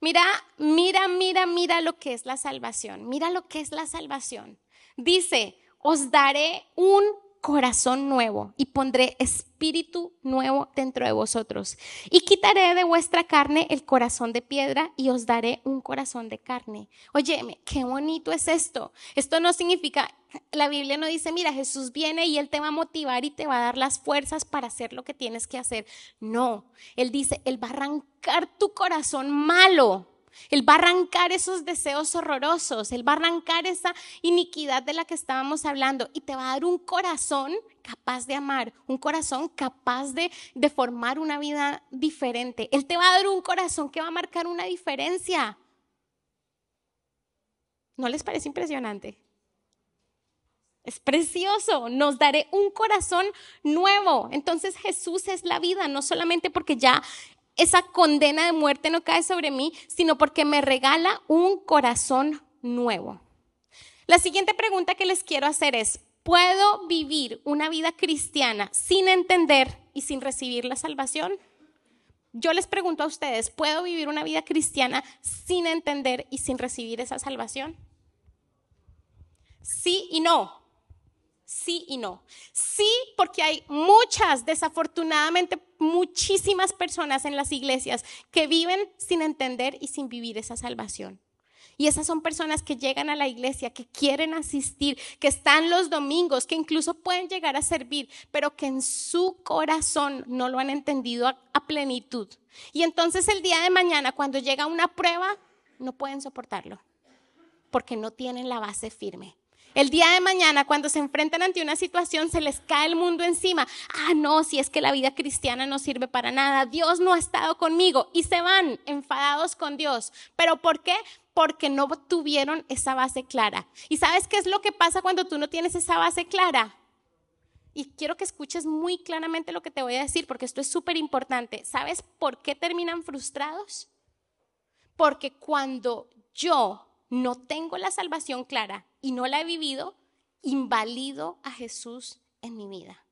Mira, mira, mira, mira lo que es la salvación. Mira lo que es la salvación. Dice, os daré un corazón nuevo y pondré espíritu nuevo dentro de vosotros. Y quitaré de vuestra carne el corazón de piedra y os daré un corazón de carne. Óyeme, qué bonito es esto. Esto no significa, la Biblia no dice, mira, Jesús viene y Él te va a motivar y te va a dar las fuerzas para hacer lo que tienes que hacer. No, Él dice, Él va a arrancar tu corazón malo él va a arrancar esos deseos horrorosos, Él va a arrancar esa iniquidad de la que estábamos hablando y te va a dar un corazón capaz de amar, un corazón capaz de, de formar una vida diferente. Él te va a dar un corazón que va a marcar una diferencia. ¿No les parece impresionante? Es precioso, nos daré un corazón nuevo. Entonces Jesús es la vida, no solamente porque ya esa condena de muerte no cae sobre mí, sino porque me regala un corazón nuevo. La siguiente pregunta que les quiero hacer es, ¿puedo vivir una vida cristiana sin entender y sin recibir la salvación? Yo les pregunto a ustedes, ¿puedo vivir una vida cristiana sin entender y sin recibir esa salvación? Sí y no sí y no. Sí, porque hay muchas, desafortunadamente, muchísimas personas en las iglesias que viven sin entender y sin vivir esa salvación. Y esas son personas que llegan a la iglesia, que quieren asistir, que están los domingos, que incluso pueden llegar a servir, pero que en su corazón no lo han entendido a, a plenitud. Y entonces el día de mañana, cuando llega una prueba, no pueden soportarlo, porque no tienen la base firme. El día de mañana, cuando se enfrentan ante una situación, se les cae el mundo encima. Ah, no, si es que la vida cristiana no sirve para nada. Dios no ha estado conmigo. Y se van enfadados con Dios. ¿Pero por qué? Porque no tuvieron esa base clara. ¿Y sabes qué es lo que pasa cuando tú no tienes esa base clara? Y quiero que escuches muy claramente lo que te voy a decir, porque esto es súper importante. ¿Sabes por qué terminan frustrados? Porque cuando yo no tengo la salvación clara y no la he vivido, invalido a Jesús en mi vida.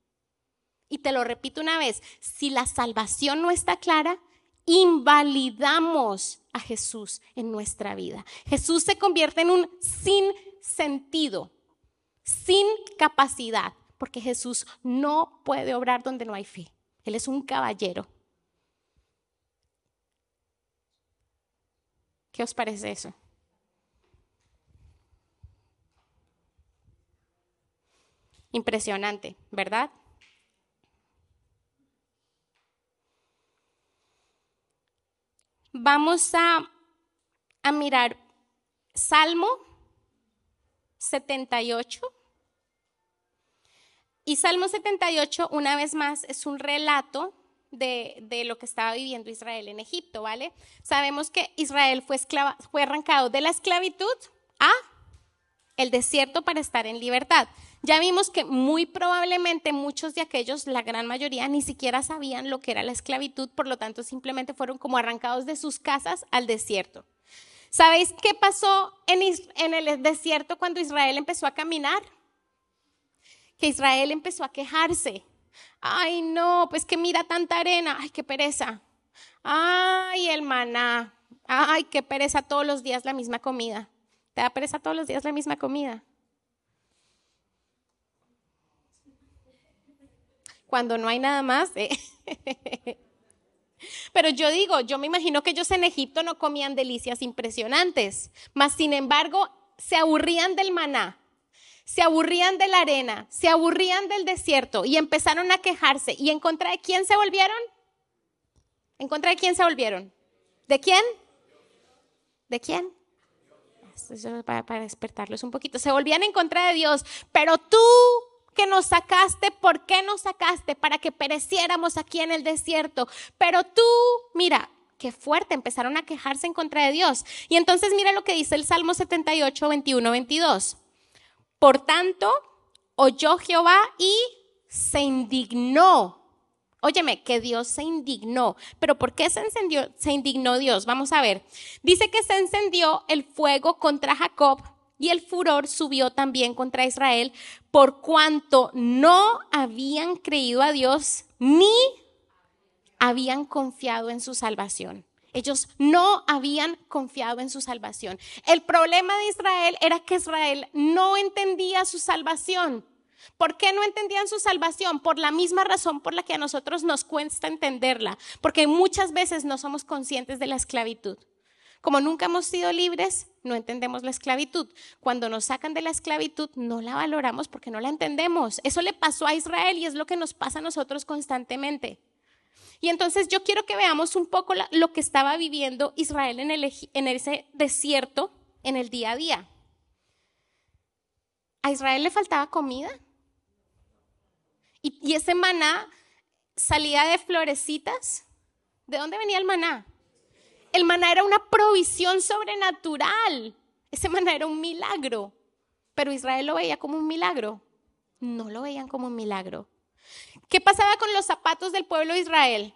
Y te lo repito una vez, si la salvación no está clara, invalidamos a Jesús en nuestra vida. Jesús se convierte en un sin sentido, sin capacidad, porque Jesús no puede obrar donde no hay fe. Él es un caballero. ¿Qué os parece eso? Impresionante, ¿verdad? Vamos a, a mirar Salmo 78. Y Salmo 78, una vez más, es un relato de, de, lo que estaba viviendo Israel en Egipto, ¿vale? Sabemos que Israel fue, fue arrancado de la esclavitud a el desierto para estar en libertad. Ya vimos que muy probablemente muchos de aquellos, la gran mayoría, ni siquiera sabían lo que era la esclavitud, por lo tanto simplemente fueron como arrancados de sus casas al desierto. ¿Sabéis qué pasó en, el desierto cuando Israel empezó a caminar? Que Israel empezó a quejarse. Ay, no, pues que mira tanta arena. Ay, qué pereza. Ay, el maná. Ay, qué pereza todos los días la misma comida. ¿Te da pereza todos los días la misma comida? Cuando no hay nada más. ¿eh? *laughs* Pero yo digo, yo me imagino que ellos en Egipto no comían delicias impresionantes, mas sin embargo se aburrían del maná, se aburrían de la arena, se aburrían del desierto y empezaron a quejarse. ¿Y en contra de quién se volvieron? ¿En contra de quién se volvieron? ¿De quién? ¿De quién? Para, para despertarlos un poquito. Se volvían en contra de Dios, pero tú que nos sacaste, ¿por qué nos sacaste? Para que pereciéramos aquí en el desierto. Pero tú, mira, qué fuerte, empezaron a quejarse en contra de Dios. Y entonces mira lo que dice el Salmo 78, 21, 22. Por tanto, oyó Jehová y se indignó. Óyeme, que Dios se indignó. Pero ¿por qué se encendió, se indignó Dios? Vamos a ver. Dice que se encendió el fuego contra Jacob y el furor subió también contra Israel por cuanto no habían creído a Dios ni habían confiado en su salvación. Ellos no habían confiado en su salvación. El problema de Israel era que Israel no entendía su salvación. ¿Por qué no entendían su salvación? Por la misma razón por la que a nosotros nos cuesta entenderla, porque muchas veces no somos conscientes de la esclavitud. Como nunca hemos sido libres, no entendemos la esclavitud. Cuando nos sacan de la esclavitud, no la valoramos porque no la entendemos. Eso le pasó a Israel y es lo que nos pasa a nosotros constantemente. Y entonces yo quiero que veamos un poco lo que estaba viviendo Israel en, en ese desierto en el día a día. A Israel le faltaba comida. Y, y ese maná salía de florecitas. ¿De dónde venía el maná? El maná era una provisión sobrenatural. Ese maná era un milagro. Pero Israel lo veía como un milagro. No lo veían como un milagro. ¿Qué pasaba con los zapatos del pueblo de Israel?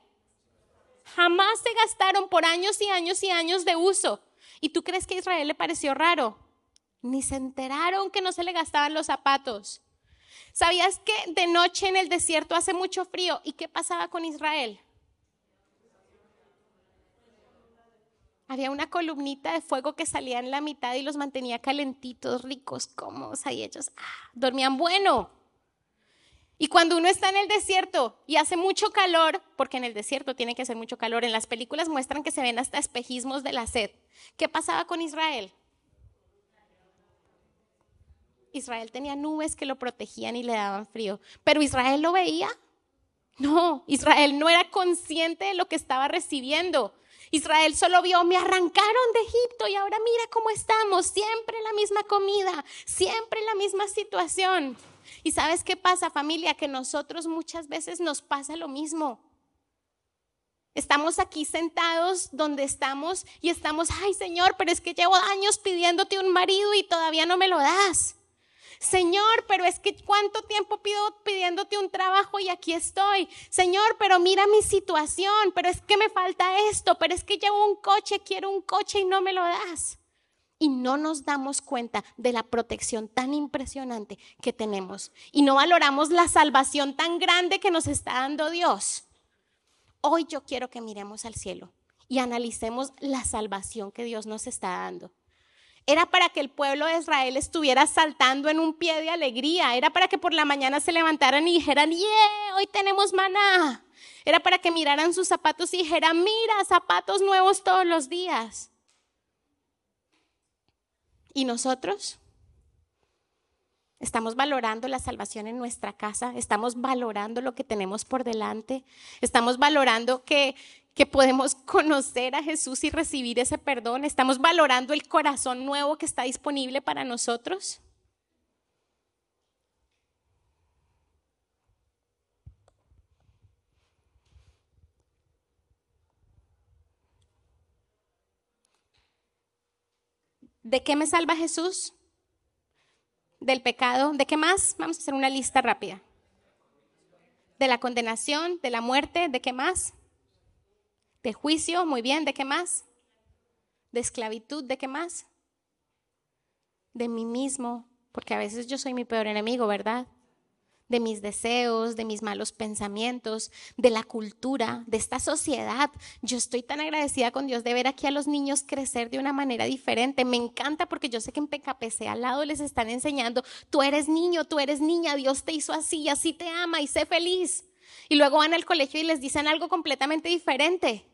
Jamás se gastaron por años y años y años de uso. ¿Y tú crees que a Israel le pareció raro? Ni se enteraron que no se le gastaban los zapatos. ¿Sabías que de noche en el desierto hace mucho frío? ¿Y qué pasaba con Israel? Había una columnita de fuego que salía en la mitad y los mantenía calentitos, ricos, cómodos. Ahí ellos ah, dormían bueno. Y cuando uno está en el desierto y hace mucho calor, porque en el desierto tiene que hacer mucho calor, en las películas muestran que se ven hasta espejismos de la sed. ¿Qué pasaba con Israel? Israel tenía nubes que lo protegían y le daban frío. Pero Israel lo veía. No, Israel no era consciente de lo que estaba recibiendo. Israel solo vio, me arrancaron de Egipto y ahora mira cómo estamos, siempre la misma comida, siempre la misma situación. ¿Y sabes qué pasa familia? Que nosotros muchas veces nos pasa lo mismo. Estamos aquí sentados donde estamos y estamos, ay Señor, pero es que llevo años pidiéndote un marido y todavía no me lo das. Señor, pero es que cuánto tiempo pido pidiéndote un trabajo y aquí estoy. Señor, pero mira mi situación, pero es que me falta esto, pero es que llevo un coche, quiero un coche y no me lo das. Y no nos damos cuenta de la protección tan impresionante que tenemos. Y no valoramos la salvación tan grande que nos está dando Dios. Hoy yo quiero que miremos al cielo y analicemos la salvación que Dios nos está dando. Era para que el pueblo de Israel estuviera saltando en un pie de alegría. Era para que por la mañana se levantaran y dijeran, ¡Yeah! Hoy tenemos maná. Era para que miraran sus zapatos y dijeran, mira, zapatos nuevos todos los días. ¿Y nosotros? Estamos valorando la salvación en nuestra casa, estamos valorando lo que tenemos por delante, estamos valorando que, que podemos conocer a Jesús y recibir ese perdón, estamos valorando el corazón nuevo que está disponible para nosotros. ¿De qué me salva Jesús? del pecado, ¿de qué más? Vamos a hacer una lista rápida. De la condenación, de la muerte, ¿de qué más? De juicio, muy bien, ¿de qué más? de esclavitud, ¿de qué más? De mí mismo, porque a veces yo soy mi peor enemigo, ¿verdad? de mis deseos, de mis malos pensamientos, de la cultura, de esta sociedad. Yo estoy tan agradecida con Dios de ver aquí a los niños crecer de una manera diferente. Me encanta porque yo sé que en PKPC al lado les están enseñando, tú eres niño, tú eres niña, Dios te hizo así, así te ama y sé feliz. Y luego van al colegio y les dicen algo completamente diferente.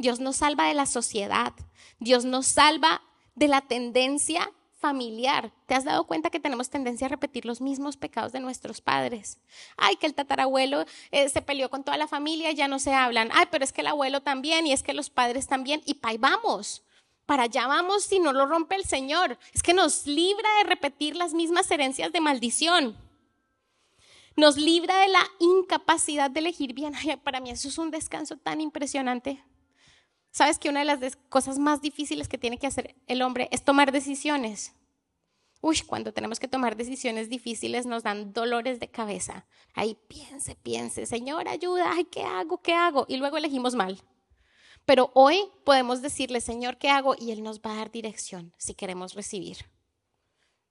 Dios nos salva de la sociedad. Dios nos salva de la tendencia familiar. ¿Te has dado cuenta que tenemos tendencia a repetir los mismos pecados de nuestros padres? Ay, que el tatarabuelo eh, se peleó con toda la familia, ya no se hablan. Ay, pero es que el abuelo también y es que los padres también. Y pa' vamos. Para allá vamos si no lo rompe el Señor. Es que nos libra de repetir las mismas herencias de maldición. Nos libra de la incapacidad de elegir bien. Ay, para mí eso es un descanso tan impresionante. ¿Sabes que una de las cosas más difíciles que tiene que hacer el hombre es tomar decisiones? Uy, cuando tenemos que tomar decisiones difíciles nos dan dolores de cabeza. Ahí piense, piense, Señor, ayuda, ay, ¿qué hago? ¿Qué hago? Y luego elegimos mal. Pero hoy podemos decirle, Señor, ¿qué hago? Y Él nos va a dar dirección si queremos recibir.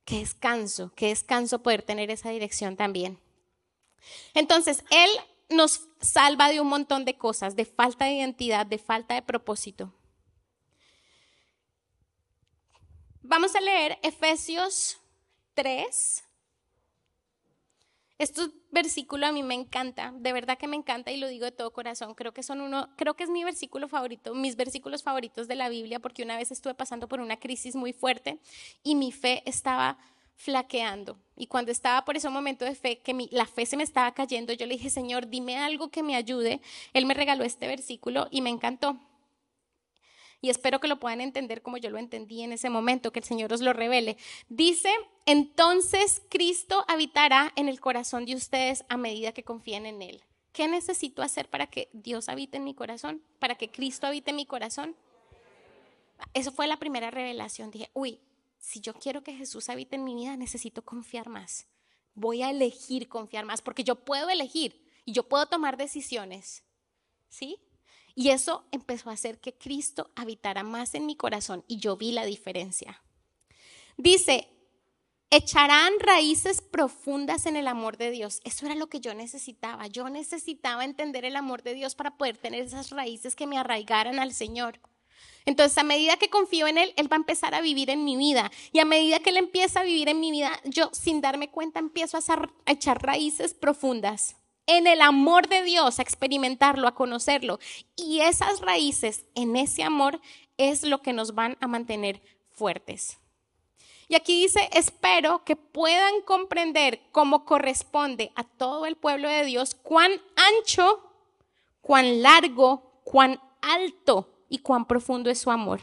Qué descanso, qué descanso poder tener esa dirección también. Entonces, Él nos salva de un montón de cosas, de falta de identidad, de falta de propósito. Vamos a leer Efesios 3. Este versículo a mí me encanta, de verdad que me encanta y lo digo de todo corazón. Creo que son uno, creo que es mi versículo favorito, mis versículos favoritos de la Biblia, porque una vez estuve pasando por una crisis muy fuerte y mi fe estaba flaqueando. Y cuando estaba por ese momento de fe, que la fe se me estaba cayendo, yo le dije, Señor, dime algo que me ayude. Él me regaló este versículo y me encantó. Y espero que lo puedan entender como yo lo entendí en ese momento, que el Señor os lo revele. Dice, entonces Cristo habitará en el corazón de ustedes a medida que confíen en Él. ¿Qué necesito hacer para que Dios habite en mi corazón? ¿Para que Cristo habite en mi corazón? Eso fue la primera revelación. Dije, uy, si yo quiero que Jesús habite en mi vida, necesito confiar más. Voy a elegir confiar más, porque yo puedo elegir y yo puedo tomar decisiones. ¿Sí? Y eso empezó a hacer que Cristo habitara más en mi corazón y yo vi la diferencia. Dice, echarán raíces profundas en el amor de Dios. Eso era lo que yo necesitaba. Yo necesitaba entender el amor de Dios para poder tener esas raíces que me arraigaran al Señor. Entonces, a medida que confío en Él, Él va a empezar a vivir en mi vida. Y a medida que Él empieza a vivir en mi vida, yo sin darme cuenta empiezo a, echar raíces profundas en el amor de Dios, a experimentarlo, a conocerlo. Y esas raíces en ese amor es lo que nos van a mantener fuertes. Y aquí dice, espero que puedan comprender cómo corresponde a todo el pueblo de Dios cuán ancho, cuán largo, cuán alto y cuán profundo es su amor.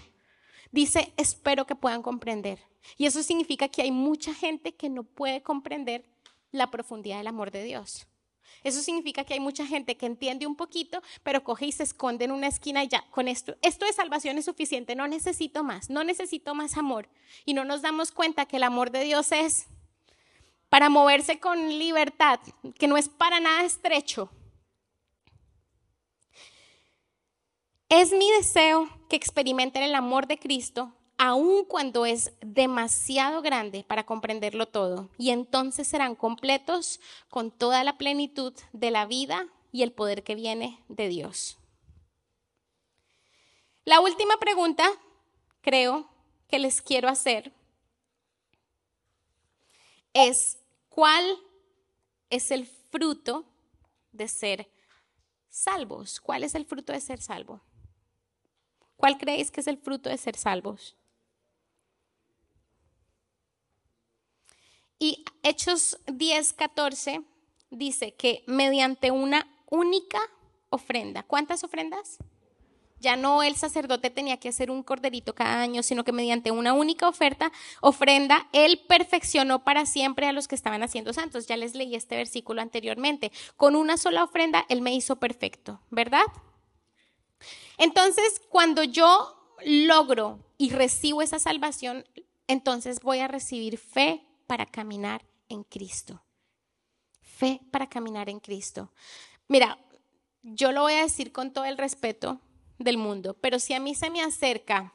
Dice, espero que puedan comprender. Y eso significa que hay mucha gente que no puede comprender la profundidad del amor de Dios. Eso significa que hay mucha gente que entiende un poquito, pero coge y se esconde en una esquina y ya, con esto, esto de salvación es suficiente, no necesito más, no necesito más amor. Y no nos damos cuenta que el amor de Dios es para moverse con libertad, que no es para nada estrecho, Es mi deseo que experimenten el amor de Cristo aun cuando es demasiado grande para comprenderlo todo, y entonces serán completos con toda la plenitud de la vida y el poder que viene de Dios. La última pregunta, creo, que les quiero hacer es, ¿cuál es el fruto de ser salvos? ¿Cuál es el fruto de ser salvo? ¿Cuál creéis que es el fruto de ser salvos? Y Hechos 10, 14 dice que mediante una única ofrenda, ¿cuántas ofrendas? Ya no el sacerdote tenía que hacer un corderito cada año, sino que mediante una única oferta, ofrenda, él perfeccionó para siempre a los que estaban haciendo santos. Ya les leí este versículo anteriormente. Con una sola ofrenda, él me hizo perfecto, ¿verdad? Entonces, cuando yo logro y recibo esa salvación, entonces voy a recibir fe para caminar en Cristo. Fe para caminar en Cristo. Mira, yo lo voy a decir con todo el respeto del mundo, pero si a mí se me acerca,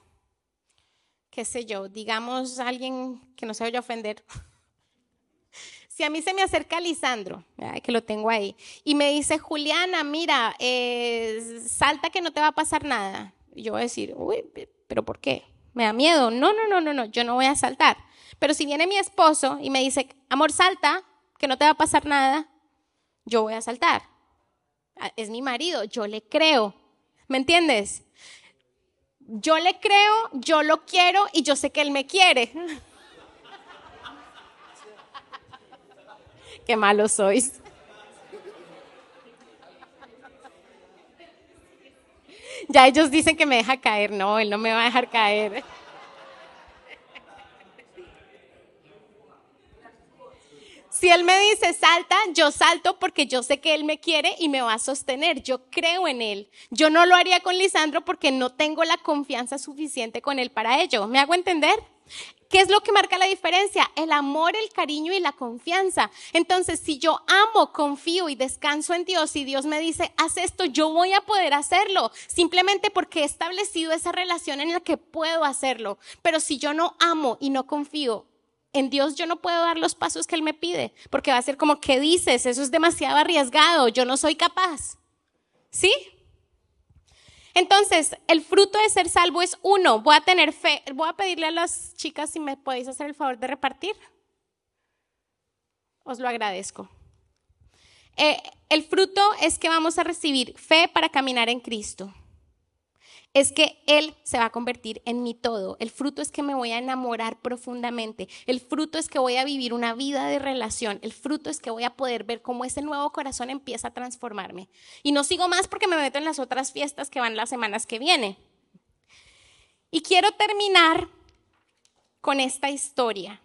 qué sé yo, digamos alguien que no se vaya a ofender, *laughs* si a mí se me acerca Lisandro, que lo tengo ahí, y me dice, Juliana, mira, eh, salta que no te va a pasar nada, yo voy a decir, uy, pero ¿por qué? ¿Me da miedo? No, no, no, no, no, yo no voy a saltar. Pero si viene mi esposo y me dice, amor, salta, que no te va a pasar nada, yo voy a saltar. Ah, es mi marido, yo le creo. ¿Me entiendes? Yo le creo, yo lo quiero y yo sé que él me quiere. *laughs* Qué malo sois. Ya ellos dicen que me deja caer. No, él no me va a dejar caer. Si él me dice salta, yo salto porque yo sé que él me quiere y me va a sostener. Yo creo en él. Yo no lo haría con Lisandro porque no tengo la confianza suficiente con él para ello. ¿Me hago entender? ¿Qué es lo que marca la diferencia? El amor, el cariño y la confianza. Entonces, si yo amo, confío y descanso en Dios y Dios me dice, haz esto, yo voy a poder hacerlo, simplemente porque he establecido esa relación en la que puedo hacerlo. Pero si yo no amo y no confío, en Dios yo no puedo dar los pasos que Él me pide, porque va a ser como, ¿qué dices? Eso es demasiado arriesgado, yo no soy capaz. ¿Sí? Entonces, el fruto de ser salvo es uno, voy a tener fe. Voy a pedirle a las chicas si me podéis hacer el favor de repartir. Os lo agradezco. Eh, el fruto es que vamos a recibir fe para caminar en Cristo es que Él se va a convertir en mi todo. El fruto es que me voy a enamorar profundamente. El fruto es que voy a vivir una vida de relación. El fruto es que voy a poder ver cómo ese nuevo corazón empieza a transformarme. Y no sigo más porque me meto en las otras fiestas que van las semanas que vienen. Y quiero terminar con esta historia.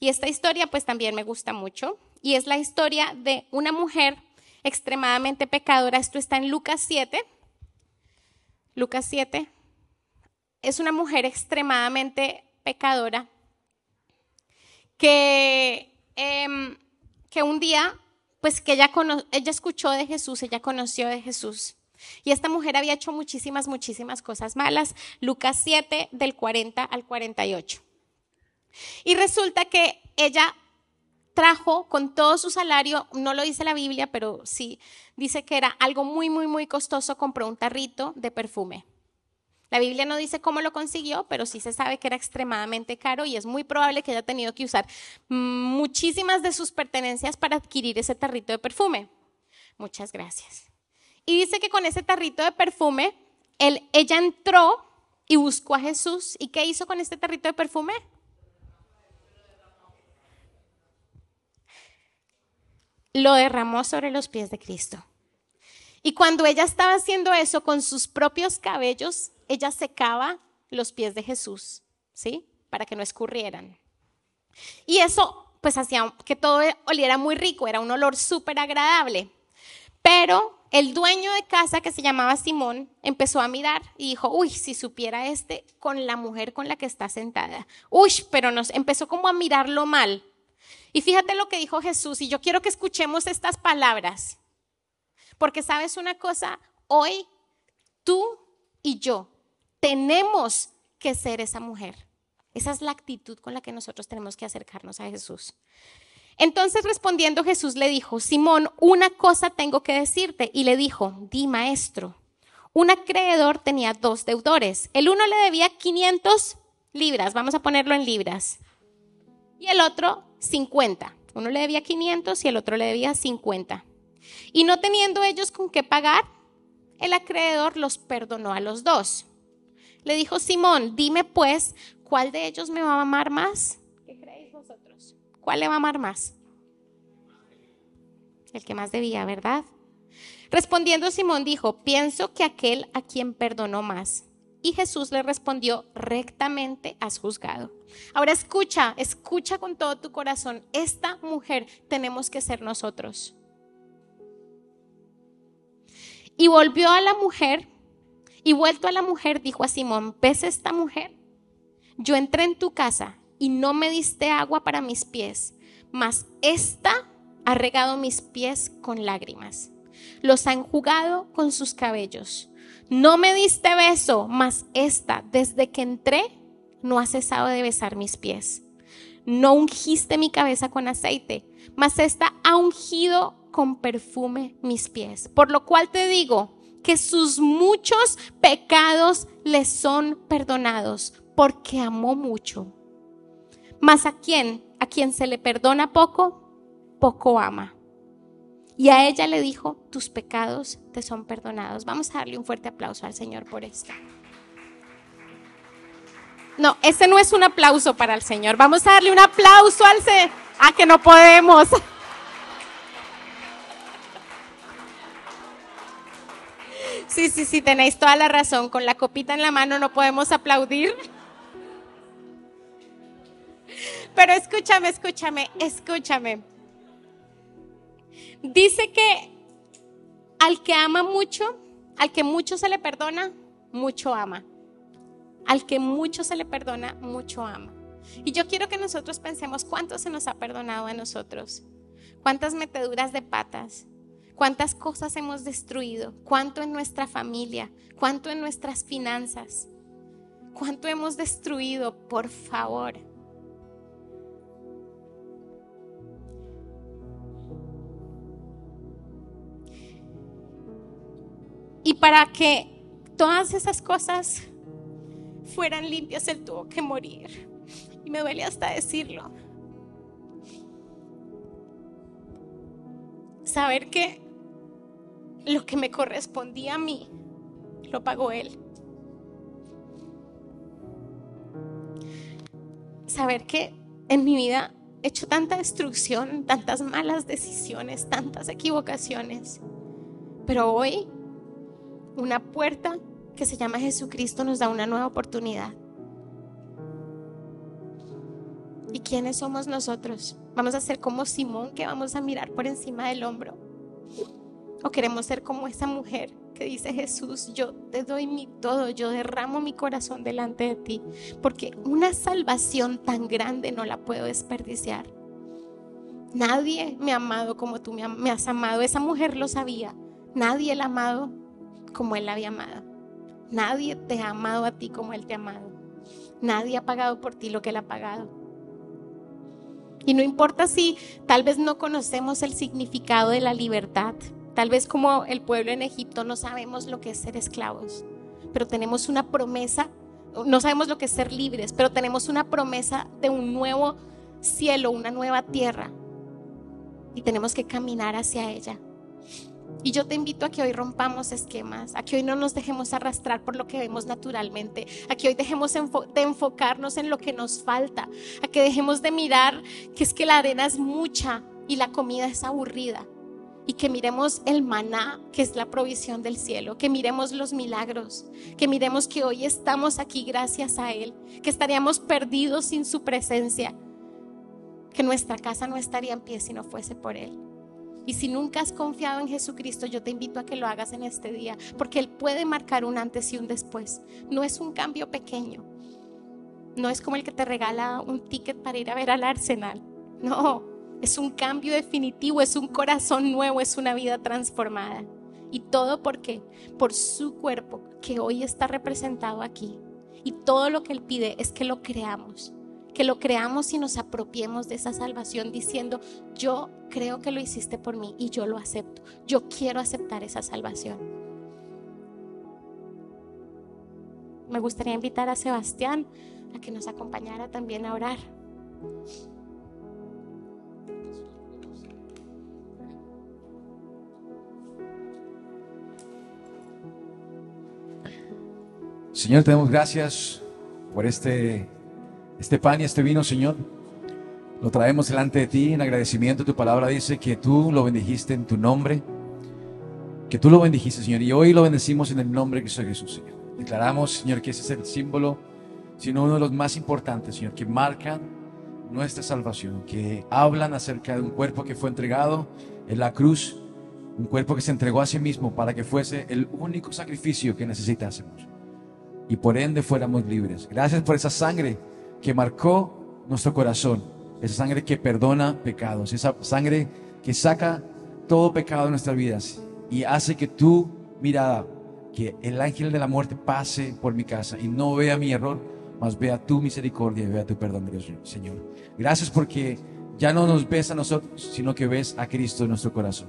Y esta historia pues también me gusta mucho. Y es la historia de una mujer extremadamente pecadora. Esto está en Lucas 7 Lucas 7, es una mujer extremadamente pecadora que, em, que un día, pues que ella, ella escuchó de Jesús, ella conoció de Jesús. Y esta mujer había hecho muchísimas, muchísimas cosas malas. Lucas 7 del 40 al 48. Y resulta que ella trajo con todo su salario, no lo dice la Biblia, pero sí dice que era algo muy, muy, muy costoso, compró un tarrito de perfume. La Biblia no dice cómo lo consiguió, pero sí se sabe que era extremadamente caro y es muy probable que haya tenido que usar muchísimas de sus pertenencias para adquirir ese tarrito de perfume. Muchas gracias. Y dice que con ese tarrito de perfume, él, ella entró y buscó a Jesús. ¿Y qué hizo con este tarrito de perfume? Lo derramó sobre los pies de Cristo. Y cuando ella estaba haciendo eso con sus propios cabellos, ella secaba los pies de Jesús, ¿sí? Para que no escurrieran. Y eso pues hacía que todo oliera muy rico, era un olor súper agradable. Pero el dueño de casa, que se llamaba Simón, empezó a mirar y dijo, uy, si supiera este con la mujer con la que está sentada. Uy, pero nos empezó como a mirarlo mal. Y fíjate lo que dijo Jesús, y yo quiero que escuchemos estas palabras, porque sabes una cosa, hoy tú y yo tenemos que ser esa mujer. Esa es la actitud con la que nosotros tenemos que acercarnos a Jesús. Entonces respondiendo Jesús le dijo, Simón, una cosa tengo que decirte. Y le dijo, di maestro. Un acreedor tenía dos deudores. El uno le debía 500 libras, vamos a ponerlo en libras. Y el otro 50. Uno le debía 500 y el otro le debía 50. Y no teniendo ellos con qué pagar, el acreedor los perdonó a los dos. Le dijo Simón, dime pues, ¿cuál de ellos me va a amar más? ¿Qué creéis vosotros? ¿Cuál le va a amar más? El que más debía, ¿verdad? Respondiendo Simón dijo, pienso que aquel a quien perdonó más. Y Jesús le respondió, rectamente has juzgado. Ahora escucha, escucha con todo tu corazón. Esta mujer tenemos que ser nosotros. Y volvió a la mujer y vuelto a la mujer dijo a Simón, ¿ves esta mujer? Yo entré en tu casa y no me diste agua para mis pies, mas esta ha regado mis pies con lágrimas los ha enjugado con sus cabellos. No me diste beso, mas esta, desde que entré, no ha cesado de besar mis pies. No ungiste mi cabeza con aceite, mas esta ha ungido con perfume mis pies. Por lo cual te digo que sus muchos pecados le son perdonados, porque amó mucho. Mas a quien, a quien se le perdona poco, poco ama. Y a ella le dijo, tus pecados te son perdonados. Vamos a darle un fuerte aplauso al Señor por esto. No, ese no es un aplauso para el Señor. Vamos a darle un aplauso al Señor. Ah, que no podemos. *laughs* Sí, sí, sí, tenéis toda la razón. Con la copita en la mano no podemos aplaudir. *laughs* Pero escúchame, escúchame, escúchame. Dice que al que ama mucho, al que mucho se le perdona, mucho ama. Al que mucho se le perdona, mucho ama. Y yo quiero que nosotros pensemos cuánto se nos ha perdonado a nosotros, cuántas meteduras de patas, cuántas cosas hemos destruido, cuánto en nuestra familia, cuánto en nuestras finanzas, cuánto hemos destruido, por favor. Y para que todas esas cosas fueran limpias, Él tuvo que morir. Y me duele hasta decirlo. Saber que lo que me correspondía a mí, lo pagó Él. Saber que en mi vida he hecho tanta destrucción, tantas malas decisiones, tantas equivocaciones. Pero hoy una puerta que se llama Jesucristo nos da una nueva oportunidad. ¿Y quiénes somos nosotros? ¿Vamos a ser como Simón que vamos a mirar por encima del hombro? ¿O queremos ser como esa mujer que dice Jesús, yo te doy mi todo, yo derramo mi corazón delante de ti? Porque una salvación tan grande no la puedo desperdiciar. Nadie me ha amado como tú me has amado. Esa mujer lo sabía. Nadie la ha amado como Él había amado. Nadie te ha amado a ti como Él te ha amado. Nadie ha pagado por ti lo que Él ha pagado. Y no importa si tal vez no conocemos el significado de la libertad. Tal vez como el pueblo en Egipto no sabemos lo que es ser esclavos. Pero tenemos una promesa. No sabemos lo que es ser libres, pero tenemos una promesa de un nuevo cielo, una nueva tierra. Y tenemos que caminar hacia ella. Y yo te invito a que hoy rompamos esquemas, a que hoy no nos dejemos arrastrar por lo que vemos naturalmente, a que hoy dejemos de enfocarnos en lo que nos falta, a que dejemos de mirar que es que la arena es mucha y la comida es aburrida. Y que miremos el maná, que es la provisión del cielo, que miremos los milagros, que miremos que hoy estamos aquí gracias a Él, que estaríamos perdidos sin su presencia, que nuestra casa no estaría en pie si no fuese por Él. Y si nunca has confiado en Jesucristo, yo te invito a que lo hagas en este día, porque Él puede marcar un antes y un después. No es un cambio pequeño. No es como el que te regala un ticket para ir a ver al Arsenal. No, es un cambio definitivo, es un corazón nuevo, es una vida transformada. Y todo por qué? Por su cuerpo que hoy está representado aquí. Y todo lo que Él pide es que lo creamos que lo creamos y nos apropiemos de esa salvación diciendo, yo creo que lo hiciste por mí y yo lo acepto. Yo quiero aceptar esa salvación. Me gustaría invitar a Sebastián a que nos acompañara también a orar. Señor, te damos gracias por este este pan y este vino, Señor, lo traemos delante de ti en agradecimiento. Tu palabra dice que tú lo bendijiste en tu nombre, que tú lo bendijiste, Señor, y hoy lo bendecimos en el nombre de Jesús, Señor. Declaramos, Señor, que ese es el símbolo, sino uno de los más importantes, Señor, que marcan nuestra salvación, que hablan acerca de un cuerpo que fue entregado en la cruz, un cuerpo que se entregó a sí mismo para que fuese el único sacrificio que necesitásemos y por ende fuéramos libres. Gracias por esa sangre que marcó nuestro corazón, esa sangre que perdona pecados, esa sangre que saca todo pecado de nuestras vidas y hace que tu mirada, que el ángel de la muerte pase por mi casa y no vea mi error, mas vea tu misericordia y vea tu perdón, Dios, Señor. Gracias porque ya no nos ves a nosotros, sino que ves a Cristo en nuestro corazón.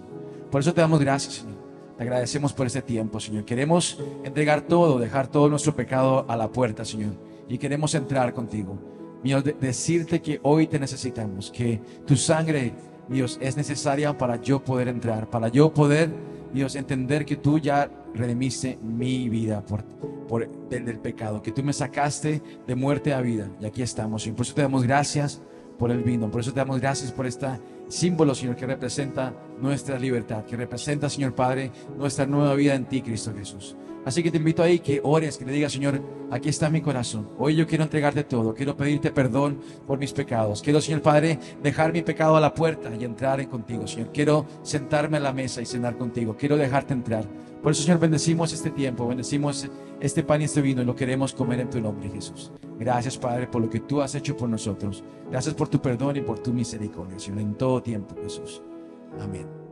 Por eso te damos gracias, Señor. Te agradecemos por este tiempo, Señor. Queremos entregar todo, dejar todo nuestro pecado a la puerta, Señor. Y queremos entrar contigo. Dios, decirte que hoy te necesitamos, que tu sangre, Dios, es necesaria para yo poder entrar, para yo poder, Dios, entender que tú ya redimiste mi vida por, por del, pecado, que tú me sacaste de muerte a vida. Y aquí estamos, y Por eso te damos gracias por el vino. Por eso te damos gracias por esta símbolo, Señor, que representa nuestra libertad, que representa, Señor Padre, nuestra nueva vida en ti, Cristo Jesús. Así que te invito ahí que ores, que le digas, Señor, aquí está mi corazón. Hoy yo quiero entregarte todo, quiero pedirte perdón por mis pecados. Quiero, Señor Padre, dejar mi pecado a la puerta y entrar en contigo, Señor. Quiero sentarme a la mesa y cenar contigo. Quiero dejarte entrar. Por eso, Señor, bendecimos este tiempo, bendecimos este pan y este vino y lo queremos comer en tu nombre, Jesús. Gracias, Padre, por lo que tú has hecho por nosotros. Gracias por tu perdón y por tu misericordia, Señor, en todo tiempo, Jesús. Amén.